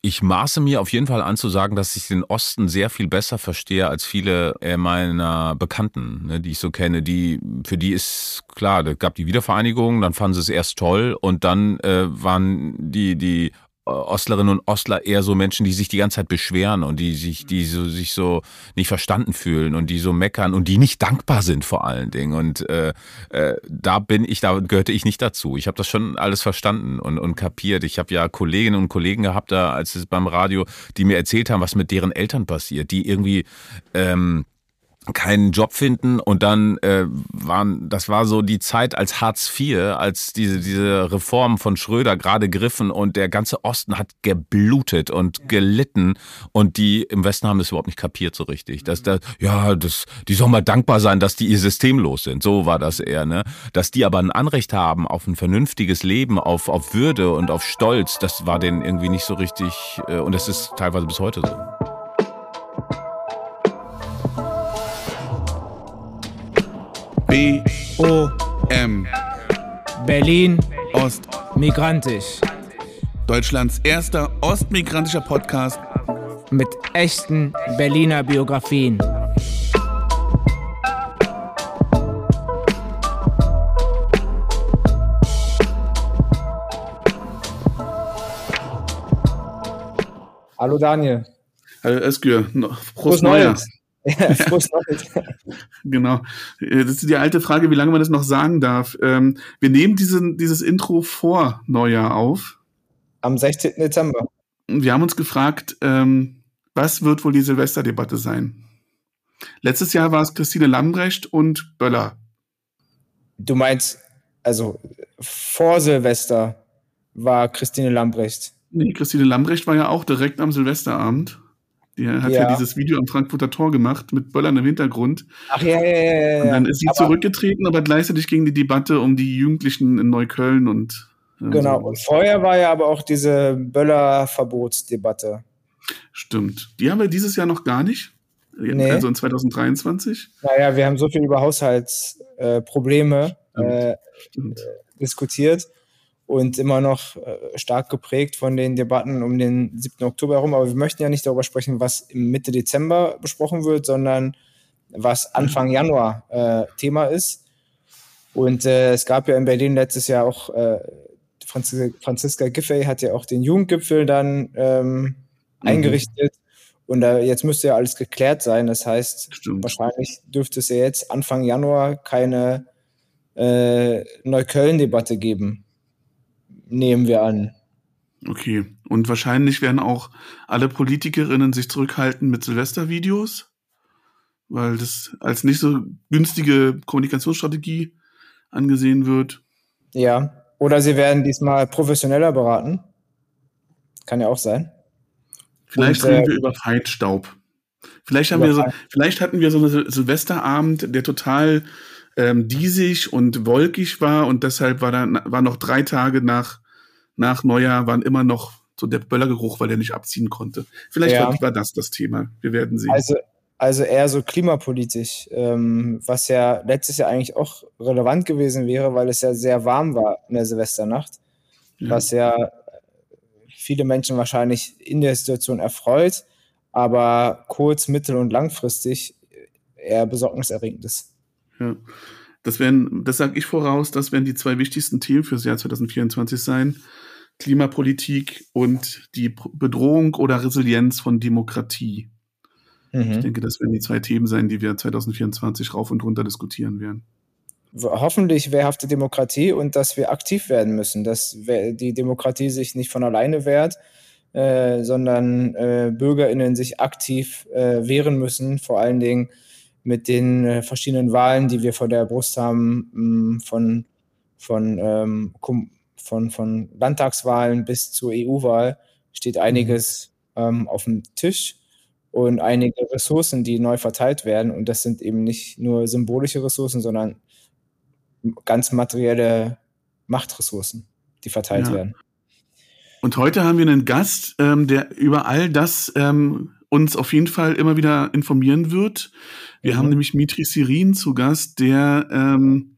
Ich maße mir auf jeden Fall an zu sagen, dass ich den Osten sehr viel besser verstehe als viele meiner Bekannten, ne, die ich so kenne. Die für die ist klar, da gab die Wiedervereinigung, dann fanden sie es erst toll und dann äh, waren die die Ostlerinnen und Ostler eher so Menschen, die sich die ganze Zeit beschweren und die sich, die so, sich so nicht verstanden fühlen und die so meckern und die nicht dankbar sind vor allen Dingen. Und äh, äh, da bin ich, da gehörte ich nicht dazu. Ich habe das schon alles verstanden und, und kapiert. Ich habe ja Kolleginnen und Kollegen gehabt, da als es beim Radio, die mir erzählt haben, was mit deren Eltern passiert, die irgendwie ähm, keinen Job finden und dann äh, waren das war so die Zeit als Hartz IV, als diese diese Reform von Schröder gerade griffen und der ganze Osten hat geblutet und gelitten und die im Westen haben das überhaupt nicht kapiert so richtig, dass da ja, das die sollen mal dankbar sein, dass die ihr System los sind. So war das eher, ne? Dass die aber ein Anrecht haben auf ein vernünftiges Leben, auf auf Würde und auf Stolz, das war denen irgendwie nicht so richtig äh, und das ist teilweise bis heute so. B O M. Berlin. Ost. Migrantisch. Deutschlands erster ostmigrantischer Podcast. Mit echten Berliner Biografien. Hallo Daniel. Hallo Özgür, Prost, Prost Neujahr. Ja, Neues. Genau. Äh, Das ist die alte Frage, wie lange man das noch sagen darf. Ähm, Wir nehmen diesen, dieses Intro vor Neujahr auf. Am 16. Dezember. Wir haben uns gefragt, ähm, was wird wohl die Silvesterdebatte sein? Letztes Jahr war es Christine Lambrecht und Böller. Du meinst, also vor Silvester war Christine Lambrecht. Nee, Christine Lambrecht war ja auch direkt am Silvesterabend. Die hat ja, Ja. dieses Video am Frankfurter Tor gemacht mit Böllern im Hintergrund. Ach ja, ja, ja, ja. Und dann ist sie Aber- zurückgetreten, aber gleichzeitig ging die Debatte um die Jugendlichen in Neukölln und äh, Genau. so. Und vorher war ja aber auch diese Böller-Verbotsdebatte. Stimmt. Die haben wir dieses Jahr noch gar nicht. Nee. Also in 2023. Naja, wir haben so viel über Haushaltsprobleme äh, äh, diskutiert und immer noch äh, stark geprägt von den Debatten um den 7. Oktober herum. Aber wir möchten ja nicht darüber sprechen, was Mitte Dezember besprochen wird, sondern was Anfang Januar äh, Thema ist. Und äh, es gab ja in Berlin letztes Jahr auch, äh, Franzis Franziska Giffey hat ja auch den Jugendgipfel dann ähm, Mhm. eingerichtet. Und äh, jetzt müsste ja alles geklärt sein. Das heißt, Stimmt. wahrscheinlich dürfte es ja jetzt Anfang Januar keine äh, Neukölln-Debatte geben. Nehmen wir an. Okay. Und wahrscheinlich werden auch alle Politikerinnen sich zurückhalten mit Silvestervideos, weil das als nicht so günstige Kommunikationsstrategie angesehen wird. Ja. Oder sie werden diesmal professioneller beraten. Kann ja auch sein. Vielleicht Und, reden äh, wir über Feinstaub. Vielleicht haben wir so, vielleicht hatten wir so einen Sil- Silvesterabend, der total ähm, diesig und wolkig war und deshalb war dann war noch drei Tage nach nach Neujahr waren immer noch so der Böllergeruch, weil er nicht abziehen konnte. Vielleicht Ja. war, war das das Thema. Wir werden sehen. Also, also eher so klimapolitisch, ähm, was ja letztes Jahr eigentlich auch relevant gewesen wäre, weil es ja sehr warm war in der Silvesternacht, Ja. was ja viele Menschen wahrscheinlich in der Situation erfreut, aber kurz-, mittel- und langfristig eher besorgniserregend ist. Ja. Das werden, das sage ich voraus, das werden die zwei wichtigsten Themen fürs Jahr 2024 sein. Klimapolitik und die Bedrohung oder Resilienz von Demokratie. Ich Mhm. denke, das werden die zwei Themen sein, die wir 2024 rauf und runter diskutieren werden. Hoffentlich wehrhafte Demokratie und dass wir aktiv werden müssen, dass die Demokratie sich nicht von alleine wehrt, äh, sondern äh, BürgerInnen sich aktiv äh, wehren müssen, vor allen Dingen mit den äh, verschiedenen Wahlen, die wir vor der Brust haben, mh, von, von, ähm, von, von Landtagswahlen bis zur EU-Wahl, steht einiges ähm, auf dem Tisch und einige Ressourcen, die neu verteilt werden. Und das sind eben nicht nur symbolische Ressourcen, sondern ganz materielle Machtressourcen, die verteilt Ja. werden. Und heute haben wir einen Gast, ähm, der über all das ähm, uns auf jeden Fall immer wieder informieren wird. Wir Mhm. haben nämlich Mitri Sirin zu Gast, der ähm,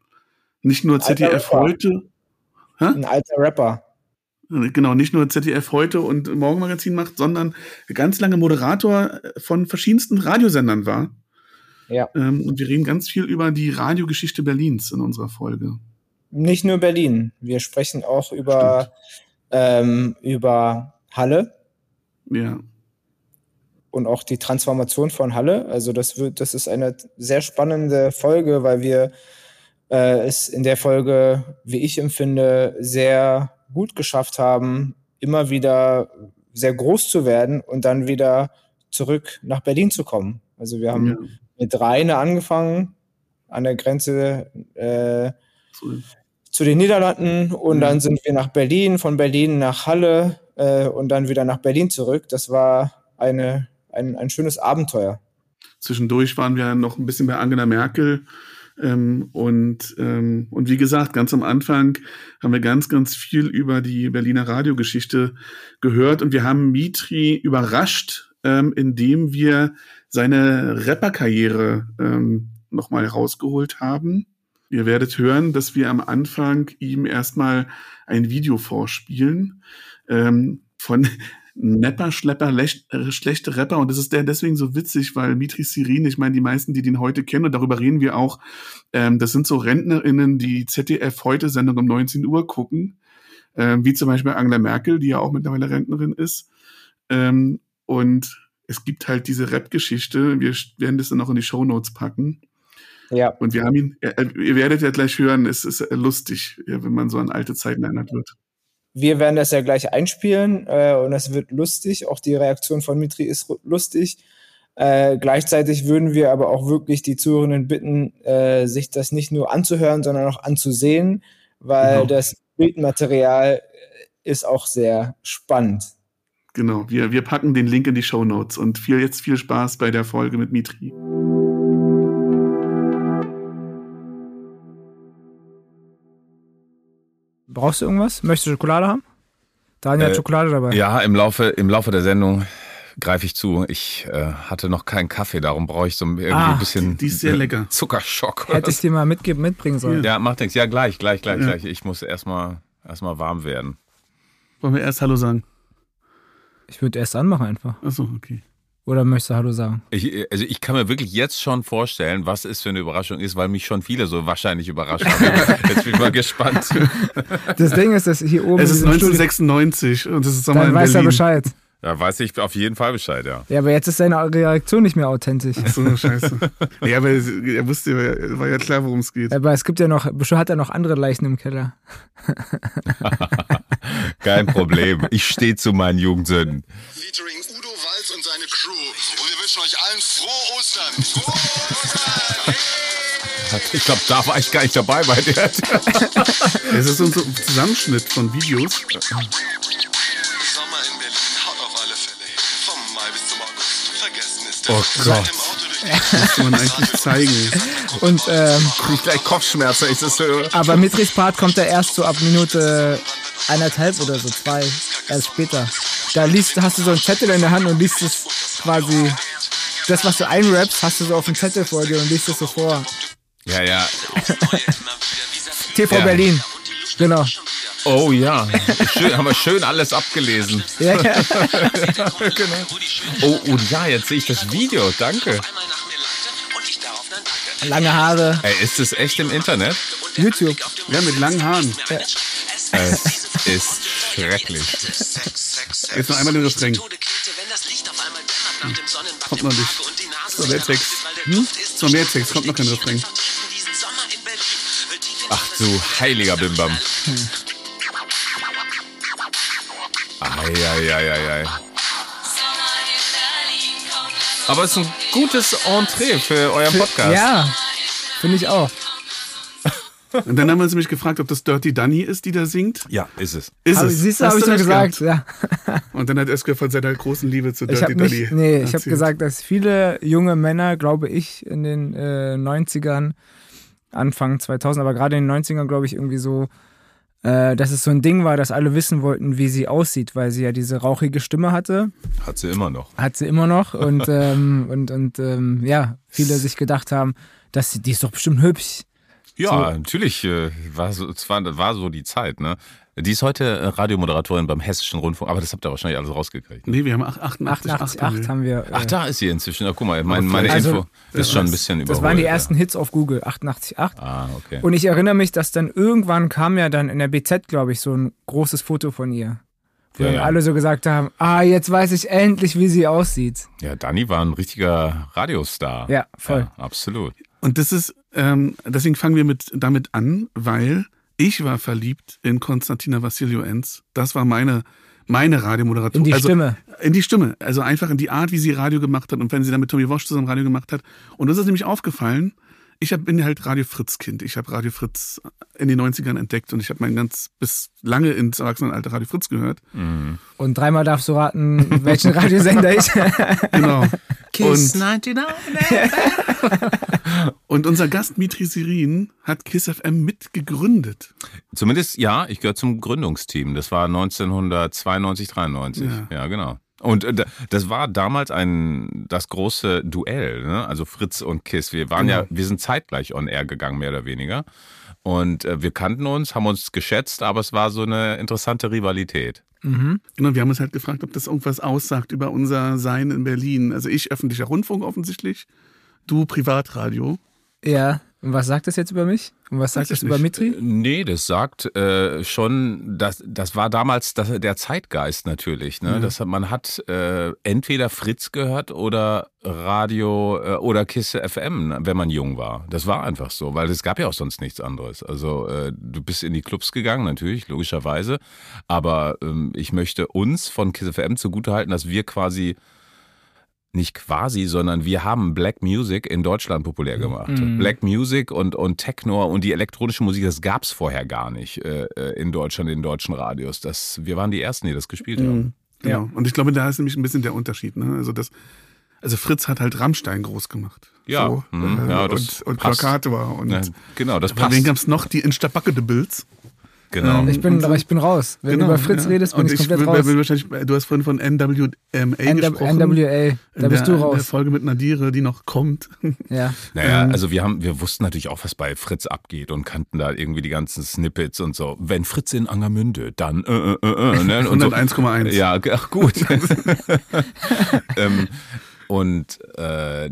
nicht nur ZDF heute, Ein alter Rapper. genau, nicht nur ZDF heute und Morgenmagazin macht, sondern ganz lange Moderator von verschiedensten Radiosendern war. Ja. Ähm, und wir reden ganz viel über die Radiogeschichte Berlins in unserer Folge. Nicht nur Berlin. Wir sprechen auch über, ähm, über Halle. Ja. Und auch die Transformation von Halle. Also das wird, das ist eine sehr spannende Folge, weil wir äh, es in der Folge, wie ich empfinde, sehr gut geschafft haben, immer wieder sehr groß zu werden und dann wieder zurück nach Berlin zu kommen. Also wir haben ja. mit Rheine angefangen, an der Grenze äh, zu den Niederlanden und ja. dann sind wir nach Berlin, von Berlin nach Halle äh, und dann wieder nach Berlin zurück. Das war eine, ein, ein schönes Abenteuer. Zwischendurch waren wir noch ein bisschen bei Angela Merkel ähm, und, ähm, und wie gesagt, ganz am Anfang haben wir ganz, ganz viel über die Berliner Radiogeschichte gehört und wir haben Mitri überrascht, ähm, indem wir seine Rapperkarriere ähm, nochmal rausgeholt haben. Ihr werdet hören, dass wir am Anfang ihm erstmal ein Video vorspielen ähm, von Nepper, Schlepper, lech, äh, schlechte Rapper. Und das ist der deswegen so witzig, weil Mitri Sirin, ich meine, die meisten, die den heute kennen, und darüber reden wir auch, ähm, das sind so RentnerInnen, die ZDF heute Sendung um 19 Uhr gucken, ähm, wie zum Beispiel Angela Merkel, die ja auch mittlerweile Rentnerin ist. Ähm, und es gibt halt diese Rap-Geschichte. Wir werden das dann auch in die Show Notes packen. Ja. Und wir haben ihn, ihr werdet ja gleich hören, es ist lustig, wenn man so an alte Zeiten erinnert wird. Wir werden das ja gleich einspielen äh, und es wird lustig. Auch die Reaktion von Mitri ist lustig. Äh, gleichzeitig würden wir aber auch wirklich die Zuhörenden bitten, äh, sich das nicht nur anzuhören, sondern auch anzusehen, weil genau. das Bildmaterial ist auch sehr spannend. Genau, wir, wir packen den Link in die Show Notes und viel, jetzt viel Spaß bei der Folge mit Mitri. Brauchst du irgendwas? Möchtest du Schokolade haben? Daniel äh, hat Schokolade dabei. Ja, im Laufe, im Laufe der Sendung greife ich zu. Ich äh, hatte noch keinen Kaffee, darum brauche ich so irgendwie ah, ein bisschen die ist sehr lecker. Zuckerschock. Hätte ich dir mal mitgeben, mitbringen sollen. Ja, mach nichts. Ja, gleich, gleich, gleich, ja. gleich. Ich muss erstmal erstmal warm werden. Wollen wir erst Hallo sagen? Ich würde erst anmachen einfach. Achso, okay. Oder möchtest du Hallo sagen? Ich, also ich kann mir wirklich jetzt schon vorstellen, was es für eine Überraschung ist, weil mich schon viele so wahrscheinlich überrascht haben. jetzt bin ich mal gespannt. Das Ding ist, dass hier oben. Es ist 1996 und es ist Sommer Dann in weiß Berlin. er Bescheid. Ja, weiß ich auf jeden Fall Bescheid, ja. Ja, aber jetzt ist seine Reaktion nicht mehr authentisch. Ach so, scheiße. ja, aber er wusste, war ja klar, worum es geht. Aber es gibt ja noch, bestimmt hat er noch andere Leichen im Keller. Kein Problem. Ich stehe zu meinen Jugendsünden. Featuring Und seine Crew. Und wir wünschen euch allen frohe Ostern. Frohe Ostern! Ich glaube, da war ich gar nicht dabei bei dir. Es ist unser Zusammenschnitt von Videos. Sommer in Berlin haut auf alle Fälle hin. Vom Mai bis zum August. Vergessen ist Oh Gott. Das muss man eigentlich zeigen. Und, ähm, ich gleich Kopfschmerzen, wenn ich das höre. aber Mitris Part kommt ja erst so ab Minute eineinhalb oder so, zwei, erst später. Da liest, hast du so einen Zettel in der Hand und liest es quasi, das, was du einrappst, hast du so auf dem Zettel vor dir und liest es so vor. Ja, ja. TV Ja. Berlin. Genau. Oh ja. Schön, haben wir schön alles abgelesen. Ja, ja. Oh, und ja, jetzt sehe ich das Video. Danke. Lange Haare, Ey, ist das echt im Internet? YouTube. Ja, mit langen Haaren. Es ist schrecklich. Jetzt noch einmal den Refrain. Kommt noch nicht. So, der Text. Hm? So, mehr Text, kommt noch kein Refrain. Ach du heiliger Bimbam. Eieieiei. Aber es ist ein gutes Entree für euren Podcast. Ja, finde ich auch. Und dann haben wir uns nämlich gefragt, ob das Dirty Dunny ist, die da singt. Ja, ist es. Ist Aber es. siehst du, Hast habe ich recht gesagt. gehabt. Ja. Und dann hat Esker von seiner großen Liebe zu Dirty Dunny. mich, nee, ich habe gesagt, dass viele junge Männer, glaube ich, in den äh, 90ern, Anfang 2000, aber gerade in den 90ern, glaube ich, irgendwie so, äh, dass es so ein Ding war, dass alle wissen wollten, wie sie aussieht, weil sie ja diese rauchige Stimme hatte. Hat sie immer noch. Hat sie immer noch. Und, ähm, und, und ähm, ja, viele sich gedacht haben, dass sie, die ist doch bestimmt hübsch. Ja, So. natürlich äh, war so, war, war so die Zeit, ne? Die ist heute äh, Radiomoderatorin beim Hessischen Rundfunk, aber das habt ihr wahrscheinlich alles rausgekriegt. Nee, wir haben 88, 88,8 haben wir. äh, Ach, da ist sie inzwischen. Ach, guck mal, mein, meine vielleicht- Info Also, ist schon ein bisschen überholt. Das waren die ja. ersten Hits auf Google, 88,8. Ah, okay. Und ich erinnere mich, dass dann irgendwann kam ja dann in der BZ, glaube ich, so ein großes Foto von ihr. Wo Ja, dann ja. alle so gesagt haben, ah, jetzt weiß ich endlich, wie sie aussieht. Ja, Dani war ein richtiger Radiostar. Ja, voll. Ja, absolut. Und das ist, ähm, deswegen fangen wir mit, damit an, weil ich war verliebt in Konstantina Vassilio-Enz. Das war meine, meine Radiomoderatorin. In die also, Stimme. In die Stimme. Also einfach in die Art, wie sie Radio gemacht hat und wenn sie dann mit Tommy Walsh zusammen Radio gemacht hat. Und das ist nämlich aufgefallen. Ich hab, bin halt Radio Fritz Kind. Ich habe Radio Fritz in den 90ern entdeckt und ich habe mein ganz bis lange ins Erwachsenenalter Radio Fritz gehört. Und dreimal darfst du raten, welchen Radiosender ich. Genau. Kiss und, 99. und unser Gast Mitri Sirin hat Kiss FM mitgegründet. Zumindest, ja, ich gehöre zum Gründungsteam. Das war 1992, 93. Ja, Ja. genau. Und äh, da- das war damals ein das große Duell, ne? also Fritz und Kiss. Wir waren ja, Genau. wir sind zeitgleich on air gegangen, mehr oder weniger. Und äh, wir kannten uns, haben uns geschätzt, aber es war so eine interessante Rivalität. Genau, wir haben uns halt gefragt, ob das irgendwas aussagt über unser Sein in Berlin. Also ich öffentlicher Rundfunk offensichtlich, du Privatradio. ja. Und was sagt das jetzt über mich? Und was sagt ich das über. Mitri? Nee, das sagt äh, schon, das, das war damals das, der Zeitgeist natürlich. Ne? Ja. Das man hat äh, entweder Fritz gehört oder Radio äh, oder Kisse FM, wenn man jung war. Das war einfach so, weil es gab ja auch sonst nichts anderes. Also äh, du bist in die Clubs gegangen, natürlich, logischerweise. Aber ähm, ich möchte uns von Kisse FM zugutehalten, dass wir quasi nicht quasi, sondern wir haben Black Music in Deutschland populär gemacht. Mhm. Black Music und, und Techno und die elektronische Musik, das gab's vorher gar nicht äh, äh, in Deutschland, in deutschen Radios. Das, wir waren die Ersten, die das gespielt haben. Genau. Und ich glaube, da ist nämlich ein bisschen der Unterschied. Ne? Also das, also Fritz hat halt Rammstein groß gemacht. Ja, So, mhm, äh, ja, das und, und passt. Plakator und Ja, genau, das aber wen passt. gab's noch? Die Instabacke de Bills. Genau. Ich bin, so- aber ich bin raus. Wenn du über Fritz ja. redest, bin Und ich komplett raus. wahrscheinlich, du hast vorhin von NWMA gesprochen. NWA, da In bist der, du In der raus. Folge mit Nadire, die noch kommt. Ja. Naja, Ähm. also wir haben, wir wussten natürlich auch, was bei Fritz abgeht und kannten da irgendwie die ganzen Snippets und so. Wenn Fritz in Angermünde, dann äh, äh, äh, äh, ne? und so. 101,1. Ja, ach gut. ähm, und äh,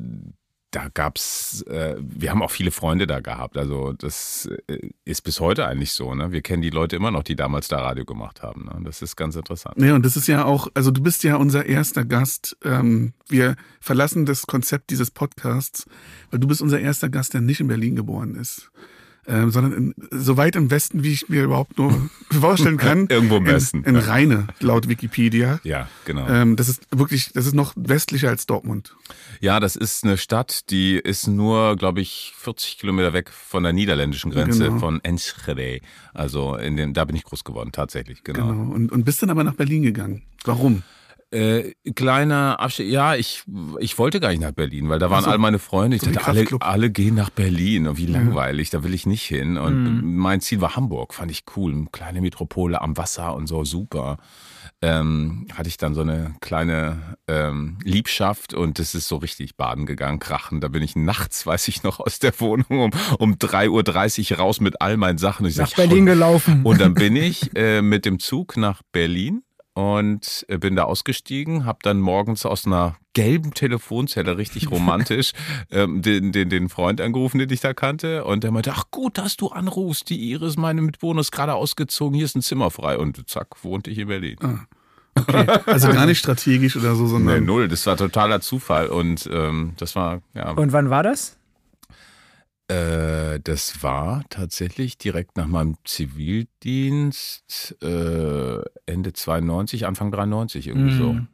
da gab's, äh, wir haben auch viele Freunde da gehabt. Also das äh, ist bis heute eigentlich so. Ne? Wir kennen die Leute immer noch, die damals da Radio gemacht haben. Ne? Das ist ganz interessant. Ja, und das ist ja auch, also du bist ja unser erster Gast. Ähm, wir verlassen das Konzept dieses Podcasts, weil du bist unser erster Gast, der nicht in Berlin geboren ist. Ähm, sondern in, so weit im Westen, wie ich mir überhaupt nur vorstellen kann. Irgendwo im Westen, In, in ja. Rheine, laut Wikipedia. Ja, genau. Ähm, das ist wirklich, das ist noch westlicher als Dortmund. Ja, das ist eine Stadt, die ist nur, glaube ich, 40 Kilometer weg von der niederländischen Grenze, Genau. von Enschede. Also in dem, da bin ich groß geworden, tatsächlich, genau. Genau. Und, und bist dann aber nach Berlin gegangen. Warum? Äh, kleiner Abschied. Ja, ich, ich wollte gar nicht nach Berlin, weil da waren Ach so. all meine Freunde. Ich So dachte, alle, alle gehen nach Berlin. Und wie langweilig, da will ich nicht hin. Und mein Ziel war Hamburg, fand ich cool. Eine kleine Metropole am Wasser und so, super. Ähm, hatte ich dann so eine kleine ähm, Liebschaft und das ist so richtig baden gegangen, krachen. Da bin ich nachts, weiß ich noch, aus der Wohnung um, um 3.30 Uhr raus mit all meinen Sachen. Und ich Nach sag, Berlin gelaufen. und dann bin ich äh, mit dem Zug nach Berlin und äh, bin da ausgestiegen, habe dann morgens aus einer gelben Telefonzelle, richtig romantisch, ähm, den, den, den Freund angerufen, den ich da kannte. Und der meinte, ach gut, dass du anrufst, die Iris, meine Mitbewohner, ist gerade ausgezogen, hier ist ein Zimmer frei. Und zack, wohnte ich in Berlin. Also gar nicht strategisch oder so, Nee, sondern null, das war totaler Zufall. Und ähm, das war, ja, Und wann war das? Äh, das war tatsächlich direkt nach meinem Zivildienst äh, Ende 92, Anfang 93 irgendwie so. Mhm.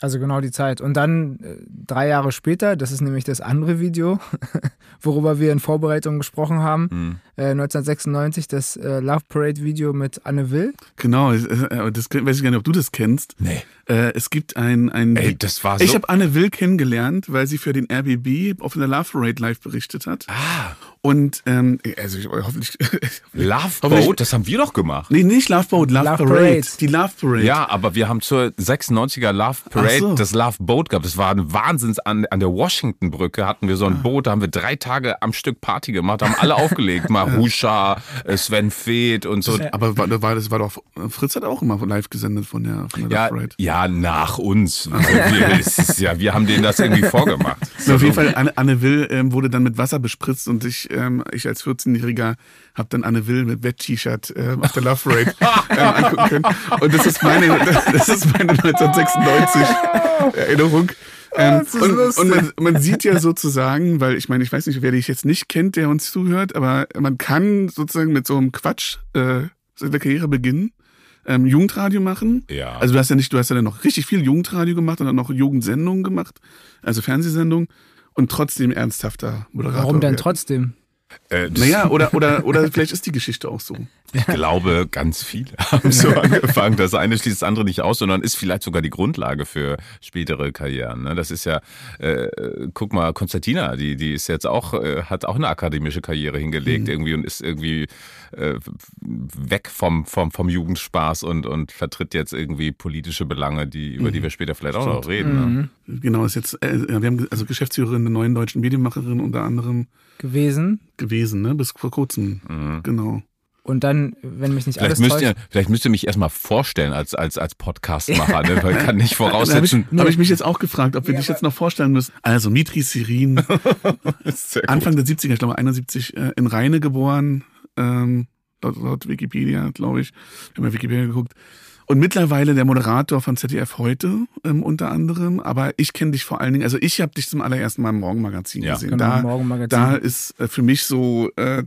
Also genau die Zeit. Und dann äh, drei Jahre später, das ist nämlich das andere Video, worüber wir in Vorbereitung gesprochen haben, Mhm. äh, 1996, das äh, Love Parade Video mit Anne Will. genau, äh, äh, das weiß ich gar nicht, ob du das kennst. Nee. Äh, es gibt ein, ein Ey, das war Ich so. habe Anne Will kennengelernt, weil sie für den RBB auf einer Love Parade live berichtet hat. ah, Und ähm, also ich, hoffentlich. Love Hoffentlich- Boat, das haben wir doch gemacht. nee, nicht Love Boat, Love, Love Parade. Parade. Die Love Parade. Ja, aber wir haben zur 96er Love Parade so. das Love Boat gehabt. Das war ein Wahnsinns an, an der Washington-Brücke hatten wir so Ah. ein Boot, da haben wir drei Tage am Stück Party gemacht, haben alle aufgelegt. Marusha, äh, Sven Feth und so. Aber war, war, das war doch, Fritz hat auch immer live gesendet von der, von der Ja, Love Parade. ja, nach uns. Wir, ist ja, wir haben denen das irgendwie vorgemacht. Na, auf jeden Fall, Anne, Anne Will ähm, wurde dann mit Wasser bespritzt und ich, ähm, ich als 14-Jähriger habe dann Anne Will mit Wett-T-Shirt ähm, auf der Love Parade ähm, angucken können. Und das ist meine, das ist meine 1996 Erinnerung. Ähm, das ist und und man, man sieht ja sozusagen, weil ich meine, ich weiß nicht, wer dich jetzt nicht kennt, der uns zuhört, aber man kann sozusagen mit so einem Quatsch äh, seine Karriere beginnen, ähm, Jugendradio machen. Ja. Also du hast ja nicht, du hast ja dann noch richtig viel Jugendradio gemacht und dann noch Jugendsendungen gemacht, also Fernsehsendungen und trotzdem ernsthafter Moderator. Warum denn werden. trotzdem? Äh, Naja, oder, oder, oder vielleicht ist die Geschichte auch so. Ich glaube, ganz viele haben so angefangen. Das eine schließt das andere nicht aus, sondern ist vielleicht sogar die Grundlage für spätere Karrieren. ne? Das ist ja, äh, guck mal, Konstantina, die, die ist jetzt auch, äh, hat auch eine akademische Karriere hingelegt irgendwie und ist irgendwie äh, weg vom, vom, vom Jugendspaß und, und vertritt jetzt irgendwie politische Belange, die, über die wir später vielleicht auch noch reden. Ne? Genau, ist jetzt, äh, wir haben also Geschäftsführerin der neuen deutschen Medienmacherin unter anderem Gewesen. gewesen, ne? Bis vor kurzem. Genau. Und dann, wenn mich nicht Vielleicht alles müsst, täuscht, ihr, vielleicht müsst ihr mich erstmal vorstellen als, als, als Podcastmacher, ne? weil ich kann nicht Da habe ich, voraussetzen. hab ich mich jetzt auch gefragt, ob wir dich jetzt noch vorstellen müssen. Also Mitri Sirin. Anfang der 70er, ich glaube 71, äh, in Rheine geboren, ähm, laut, laut Wikipedia, glaube ich. Wir haben ja Wikipedia geguckt. Und mittlerweile der Moderator von ZDF heute ähm, unter anderem. Aber ich kenne dich vor allen Dingen, also ich habe dich zum allerersten Mal im Morgenmagazin Ja. gesehen. Genau, da, Morgenmagazin. da ist äh, für mich so äh,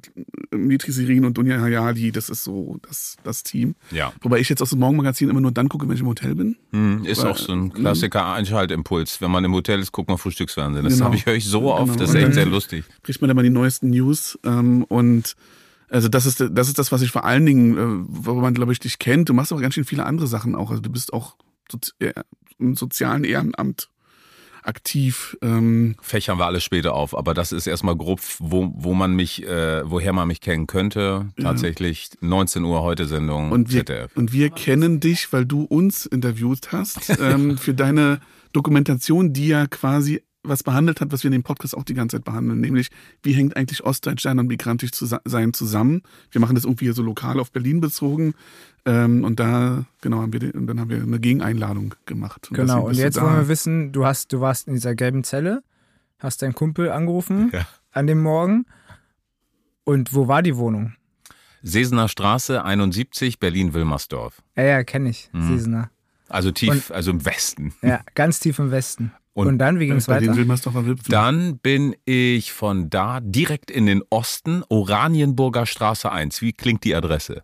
Mitri Sirin und Dunja Hayali, das ist so das, das Team. Ja. Wobei ich jetzt aus dem Morgenmagazin immer nur dann gucke, wenn ich im Hotel bin. Hm, Ist Weil- auch so ein Klassiker Einschaltimpuls. Wenn man im Hotel ist, guckt man Frühstücksfernsehen. Das Genau. habe ich höre ich so oft, Genau. das ist echt sehr lustig. kriegt man dann mal die neuesten News. Ähm, und also das ist, das ist das, was ich vor allen Dingen, äh, wo man, glaube ich, dich kennt. Du machst aber ganz schön viele andere Sachen auch. Also du bist auch äh, im sozialen Ehrenamt aktiv. Ähm, Fächern wir alles später auf, aber das ist erstmal grob, wo, wo man mich, äh, woher man mich kennen könnte. Tatsächlich 19 Uhr heute Sendung und, wir, ZDF. und wir kennen dich, weil du uns interviewt hast, ähm, für deine Dokumentation, die ja quasi was behandelt hat, was wir in dem Podcast auch die ganze Zeit behandeln, nämlich wie hängt eigentlich Ostdeutschland und migrantisch zu sein zusammen. Wir machen das irgendwie so lokal auf Berlin bezogen ähm, und da genau haben wir den, und dann haben wir eine Gegeneinladung gemacht. Und Genau, und jetzt wollen wir wissen, du hast, du warst in dieser gelben Zelle, hast deinen Kumpel angerufen Ja. an dem Morgen. Und wo war die Wohnung? Sesener Straße 71, Berlin-Wilmersdorf. Ja, ja, kenne ich, Mhm. Siesener. Also tief, also im Westen. Ja, ganz tief im Westen. Und- Und, dann, wie ging es weiter? Dann bin ich von da direkt in den Osten, Oranienburger Straße 1. Wie klingt die Adresse?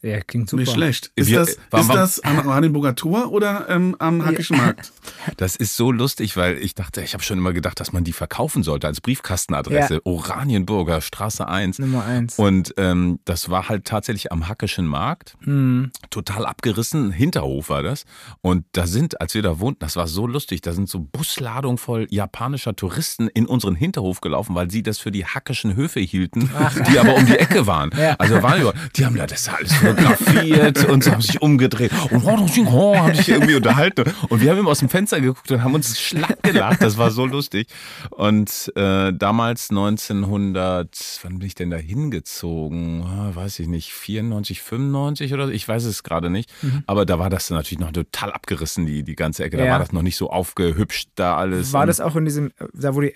Ja, klingt super. Nicht schlecht. Ist, Wir- das, war- ist das am Oranienburger Tor oder ähm, am Hackischen Markt? Das ist so lustig, weil ich dachte, ich habe schon immer gedacht, dass man die verkaufen sollte als Briefkastenadresse. Ja. Oranienburger Straße 1. Nummer eins. Und ähm, das war halt tatsächlich am Hackischen Markt. Hm. total abgerissen. Hinterhof war das. Und da sind, als wir da wohnten, das war so lustig, da sind so Busladungen voll japanischer Touristen in unseren Hinterhof gelaufen, weil sie das für die hackischen Höfe hielten, die aber um die Ecke waren. Ja. Also waren über, die haben da das alles fotografiert und so haben sich umgedreht und haben sich irgendwie unterhalten. Und wir haben immer aus dem Fenster geguckt und haben uns schlapp gelacht. Das war so lustig. Und äh, damals 1900, wann bin ich denn da hingezogen? Ah, weiß ich nicht, 94, 95 oder so? Ich weiß es gerade nicht. Aber da war das natürlich noch total abgerissen, die, die ganze Ecke. Da Ja. war das noch nicht so aufgehübscht, da alles. War das auch in diesem, da wo die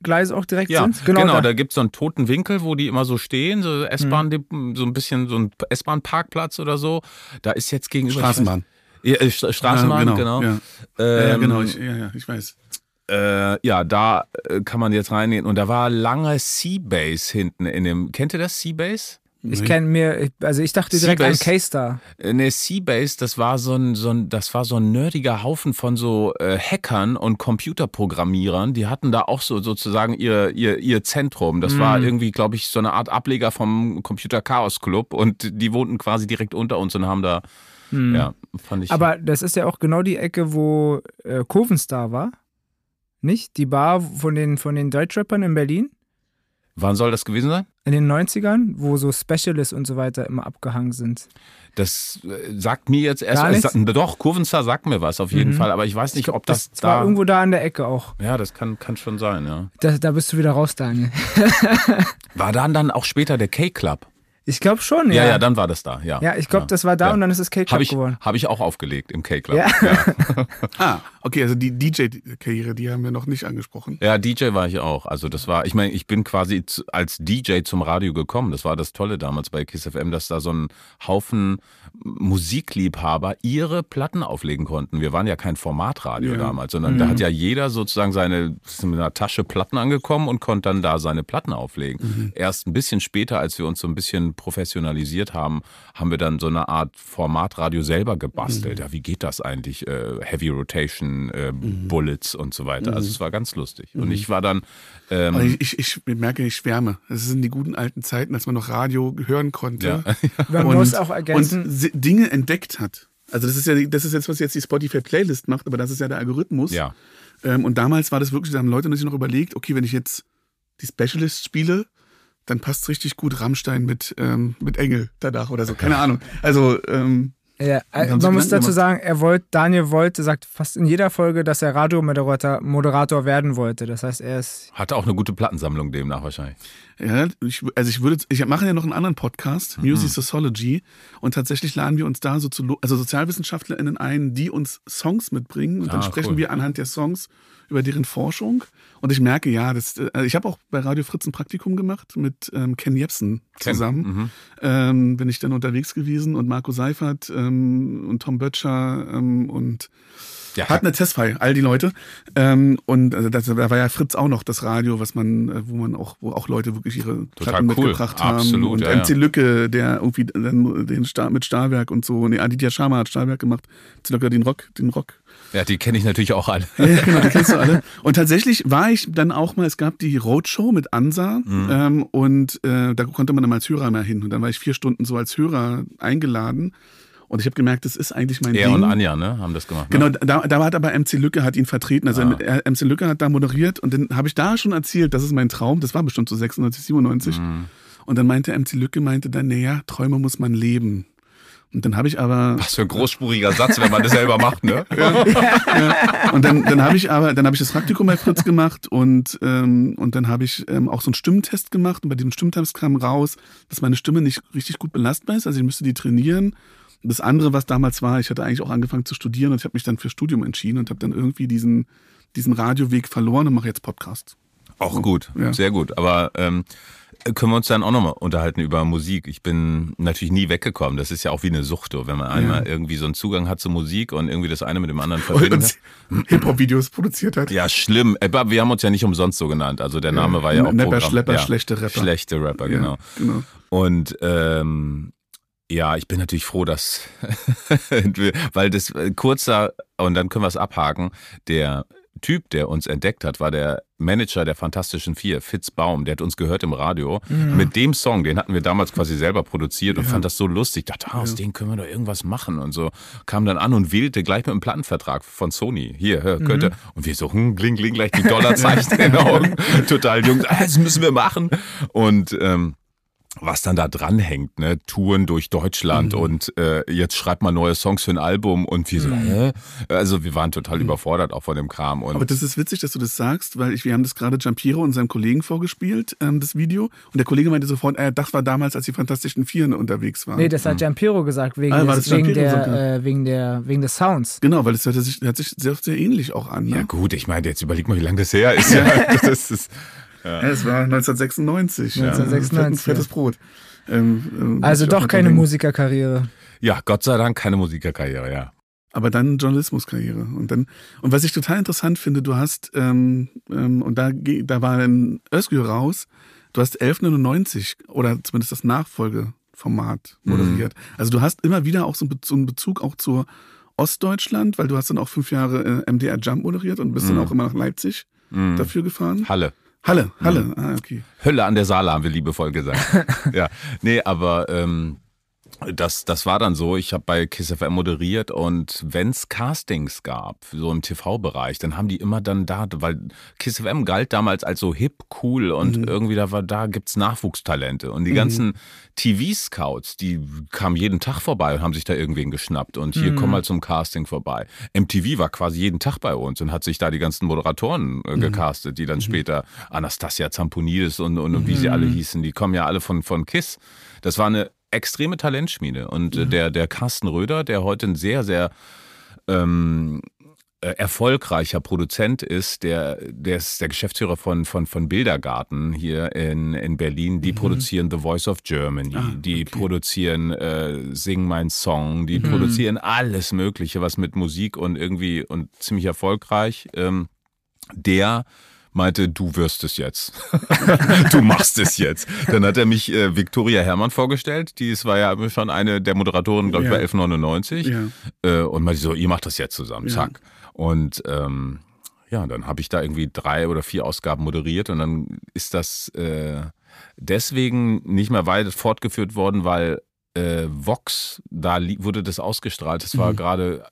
S-Bahn-Gleise auch direkt ja, sind? genau, da. da gibt's so einen toten Winkel, wo die immer so stehen, so S-Bahn, so ein bisschen so ein S-Bahn-Parkplatz oder so. Da ist jetzt gegenüber Straßenbahn. Ja, äh, Stra- Straßenbahn, Ja, genau. Ja, Ähm, ja, genau. Ich, ja, ja, ich weiß. Äh, ja, da äh, kann man jetzt reingehen. Und da war lange Seabase hinten in dem. Kennt ihr das Seabase? Ich kenne mir, also ich dachte direkt an. K-Star. Ne, Seabase, das war so ein, so ein, das war so ein nerdiger Haufen von so äh, Hackern und Computerprogrammierern. Die hatten da auch so sozusagen ihr, ihr, ihr Zentrum. Das Mhm. war irgendwie, glaube ich, so eine Art Ableger vom Computer Chaos Club und die wohnten quasi direkt unter uns und haben da, ja, fand ich. Aber das ist ja auch genau die Ecke, wo äh, Kurvenstar war. Nicht? Die Bar von den, von den Deutschrappern in Berlin? Wann soll das gewesen sein? In den 90ern, wo so Specialists und so weiter immer abgehangen sind. Das äh, sagt mir jetzt erst. Sa- doch, Kurvenstar sagt mir was auf jeden Mhm. Fall, aber ich weiß nicht, ob das, Das war da. irgendwo da an der Ecke auch. ja, das kann, kann schon sein, ja. Da, da bist du wieder raus, Daniel. War dann dann auch später der K-Club? Ich glaube schon, Ja, ja. ja, dann war das da, ja. Ja, ich glaube, das war da Ja. und dann ist es K-Club Habe ich, geworden. hab ich auch aufgelegt im K-Club. Ja. Ah, okay, also die DJ-Karriere, die haben wir noch nicht angesprochen. Ja, DJ war ich auch. Also das war, ich meine, ich bin quasi als DJ zum Radio gekommen. Das war das Tolle damals bei Kiss FM, dass da so ein Haufen Musikliebhaber ihre Platten auflegen konnten. Wir waren ja kein Formatradio Ja. damals, sondern da hat ja jeder sozusagen seine mit einer Tasche Platten angekommen und konnte dann da seine Platten auflegen. Erst ein bisschen später, als wir uns so ein bisschen professionalisiert haben, haben wir dann so eine Art Formatradio selber gebastelt. Ja, wie geht das eigentlich? Äh, Heavy Rotation, äh, Bullets und so weiter. Also es war ganz lustig. Und ich war dann ähm, ich, ich, ich merke, ich schwärme. Das sind die guten alten Zeiten, als man noch Radio hören konnte. Ja. Man muss auch ergänzen, und Dinge entdeckt hat. Also das ist ja, das ist jetzt, was jetzt die Spotify-Playlist macht, aber das ist ja der Algorithmus. ja. Ähm, und damals war das wirklich, da haben Leute sich noch überlegt, okay, wenn ich jetzt die Specialist spiele, dann passt richtig gut Rammstein mit, ähm, mit Engel danach oder so. Keine Ahnung. Also, ähm, Ja, äh, man muss dazu gemacht. sagen, er wollte, Daniel wollte, sagt fast in jeder Folge, dass er Radiomoderator Moderator werden wollte. Das heißt, er ist. Hatte auch eine gute Plattensammlung demnach wahrscheinlich. ja, ich, also ich würde, ich mache ja noch einen anderen Podcast, Mhm. Music Sociology, und tatsächlich laden wir uns da so zu, also SozialwissenschaftlerInnen ein, die uns Songs mitbringen und dann Ah, sprechen cool. wir anhand der Songs über deren Forschung. Und ich merke, ja, das, äh, ich habe auch bei Radio Fritz ein Praktikum gemacht mit ähm, Ken Jebsen Ken, zusammen. mhm. ähm, bin ich dann unterwegs gewesen und Marco Seifert ähm, und Tom Böttcher ähm, und Ja, hat eine Testfile, all die Leute. Ähm, und also das, da war ja Fritz auch noch das Radio, was man, äh, wo man auch, wo auch Leute wirklich ihre Platten cool. mitgebracht haben. Absolut, und ja, MC. Lücke, der irgendwie den Star, mit Stahlwerk und so. Nee, Aditya Sharma hat Stahlwerk gemacht. MC Lücke den Rock, den Rock. Ja, die kenne ich natürlich auch alle. Ja, genau, die kennst du alle. Und tatsächlich war ich dann auch mal, es gab die Roadshow mit Ansa Mhm. ähm, und äh, da konnte man dann mal als Hörer mal hin. Und dann war ich vier Stunden so als Hörer eingeladen. Und ich habe gemerkt, das ist eigentlich mein Er Ding. und Anja, ne, haben das gemacht. Genau, Ne? da, da hat aber MC Lücke hat ihn vertreten. Also Ah. äh, MC Lücke hat da moderiert und dann habe ich da schon erzählt, das ist mein Traum. Das war bestimmt so 96, 97. Mhm. Und dann meinte MC Lücke, meinte dann, naja, Träume muss man leben. Und dann habe ich aber Was für ein großspuriger Satz, wenn man das selber macht, ne? und dann, dann habe ich aber dann habe ich das Praktikum bei Fritz gemacht und ähm, und dann habe ich ähm, auch so einen Stimmentest gemacht und bei diesem Stimmentest kam raus, dass meine Stimme nicht richtig gut belastbar ist, also ich müsste die trainieren. Und das andere, was damals war, ich hatte eigentlich auch angefangen zu studieren und ich habe mich dann für Studium entschieden und habe dann irgendwie diesen diesen Radioweg verloren und mache jetzt Podcast. Auch gut, Ja. sehr gut. Aber ähm, können wir uns dann auch nochmal unterhalten über Musik? Ich bin natürlich nie weggekommen. Das ist ja auch wie eine Sucht, wenn man einmal irgendwie so einen Zugang hat zur Musik und irgendwie das eine mit dem anderen verbindet. Und Hip-Hop-Videos produziert hat. Ja, schlimm. Äh, Wir haben uns ja nicht umsonst so genannt. Also der Name war ja auch Nepper, Programm. Schlepper, ja, schlechte Rapper. Schlechte Rapper, genau. Ja, genau. Und ähm, ja, ich bin natürlich froh, dass, weil das äh, kurzer, und dann können wir es abhaken, der Typ, der uns entdeckt hat, war der Manager der Fantastischen Vier, Fitz Baum, der hat uns gehört im Radio. Mit dem Song, den hatten wir damals quasi selber produziert und fand das so lustig. Dachte, ah, aus dem können wir doch irgendwas machen und so. Kam dann an und wählte gleich mit einem Plattenvertrag von Sony. Hier, hör, könnte. Und wir so, hm, kling, kling, gleich die Dollarzeichen in den Augen. Total jung. Ah, das müssen wir machen. Und ähm, was dann da dranhängt, ne? Touren durch Deutschland Mhm. und äh, jetzt schreibt man neue Songs für ein Album und wir so, hä? Also wir waren total überfordert auch von dem Kram. Und Mhm. Aber das ist witzig, dass du das sagst, weil ich, wir haben das gerade Giampiero und seinem Kollegen vorgespielt, ähm, das Video. Und der Kollege meinte sofort, äh, das war damals, als die Fantastischen Vieren unterwegs waren. Nee, das hat Giampiro gesagt, wegen, Ah, des, wegen, der, äh, wegen, der, wegen des Sounds. Genau, weil das hört sich, hört sich sehr, sehr ähnlich auch an. Ne? ja gut, ich meine, jetzt überleg mal, wie lange das her ist. Ja, das ist Ja, es war 1996. 1996, Ja, fettes, fettes Brot. Ähm, ähm, Also doch keine. Musikerkarriere. ja, Gott sei Dank keine Musikerkarriere, ja. Aber dann Journalismuskarriere. Und dann, und was ich total interessant finde, du hast, ähm, ähm, und da, da war ein Özgür raus, du hast 1199 oder zumindest das Nachfolgeformat moderiert. Also du hast immer wieder auch so einen Bezug auch zur Ostdeutschland, weil du hast dann auch fünf Jahre äh, MDR Jump moderiert und bist dann auch immer nach Leipzig dafür gefahren. Halle. Halle, Halle, ah, okay. Hölle an der Saale, haben wir liebevoll gesagt. ja, nee, aber ähm, das, das war dann so, ich habe bei Kiss FM moderiert und wenn es Castings gab, so im TV-Bereich, dann haben die immer dann da, weil Kiss FM galt damals als so hip, cool und Mhm. irgendwie da war, da gibt's Nachwuchstalente. Und die ganzen TV-Scouts, die kamen jeden Tag vorbei und haben sich da irgendwen geschnappt und hier komm mal zum Casting vorbei. MTV war quasi jeden Tag bei uns und hat sich da die ganzen Moderatoren äh, gecastet, die dann später Anastasia Zamponidis und, und, und wie sie alle hießen, die kommen ja alle von, von Kiss. Das war eine extreme Talentschmiede. Und äh, der, der Carsten Röder, der heute ein sehr, sehr ähm, äh, erfolgreicher Produzent ist, der, der ist der Geschäftsführer von, von, von Bildergarten hier in, in Berlin. Die produzieren The Voice of Germany, Ah, die okay. produzieren äh, Sing Mein Song, die produzieren alles Mögliche, was mit Musik und irgendwie und ziemlich erfolgreich. Ähm, der meinte, du wirst es jetzt. du machst es jetzt. Dann hat er mich äh, Victoria Herrmann vorgestellt. Die war ja schon eine der Moderatoren, glaube ich, Ja. bei 1199. Ja. Äh, und meinte so, ihr macht das jetzt zusammen. Zack. Und ähm, ja, dann habe ich da irgendwie drei oder vier Ausgaben moderiert und dann ist das äh, deswegen nicht mehr weit fortgeführt worden, weil äh, Vox, da wurde das ausgestrahlt. Das war Mhm. gerade,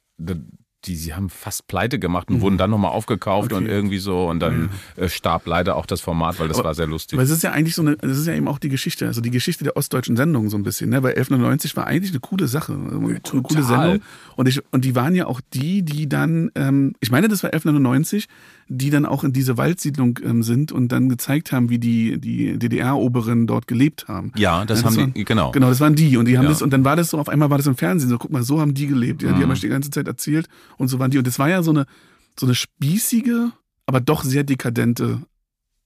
die, sie haben fast pleite gemacht und wurden dann nochmal aufgekauft Okay. und irgendwie so und dann äh, starb leider auch das Format, weil das Aber- war sehr lustig. Aber es ist ja eigentlich so eine, es ist ja eben auch die Geschichte, also die Geschichte der ostdeutschen Sendung so ein bisschen, ne? Weil 1190 war eigentlich eine coole Sache, eine coole total. Sendung. Und, ich, und die waren ja auch die, die dann, ähm, ich meine, das war 1199, die dann auch in diese Waldsiedlung ähm, sind und dann gezeigt haben, wie die, die DDR-Oberen dort gelebt haben. Ja, das Ja, haben waren, die, genau. Genau, das waren die. Und die haben Ja. das, und dann war das so, auf einmal war das im Fernsehen, so, guck mal, so haben die gelebt. Ja, Die Mhm. haben euch die ganze Zeit erzählt und so waren die. Und das war ja so eine, so eine spießige, aber doch sehr dekadente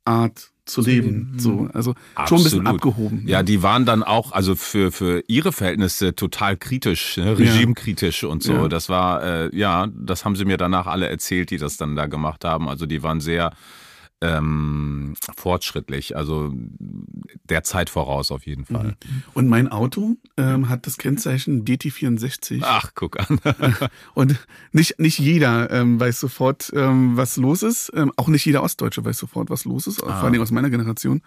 Art zu, leben. So, also schon ein bisschen Absolut. abgehoben. Ja, die waren dann auch, also für, für ihre Verhältnisse total kritisch, ne? regimekritisch und so. Ja. Das war, äh, ja, das haben sie mir danach alle erzählt, die das dann da gemacht haben. Also die waren sehr ähm, fortschrittlich, also der Zeit voraus auf jeden Fall. Und mein Auto ähm, hat das Kennzeichen DT64. Ach, guck an. Und nicht, nicht jeder ähm, weiß sofort, ähm, was los ist. Ähm, auch nicht jeder Ostdeutsche weiß sofort, was los ist, vor allem aus meiner Generation.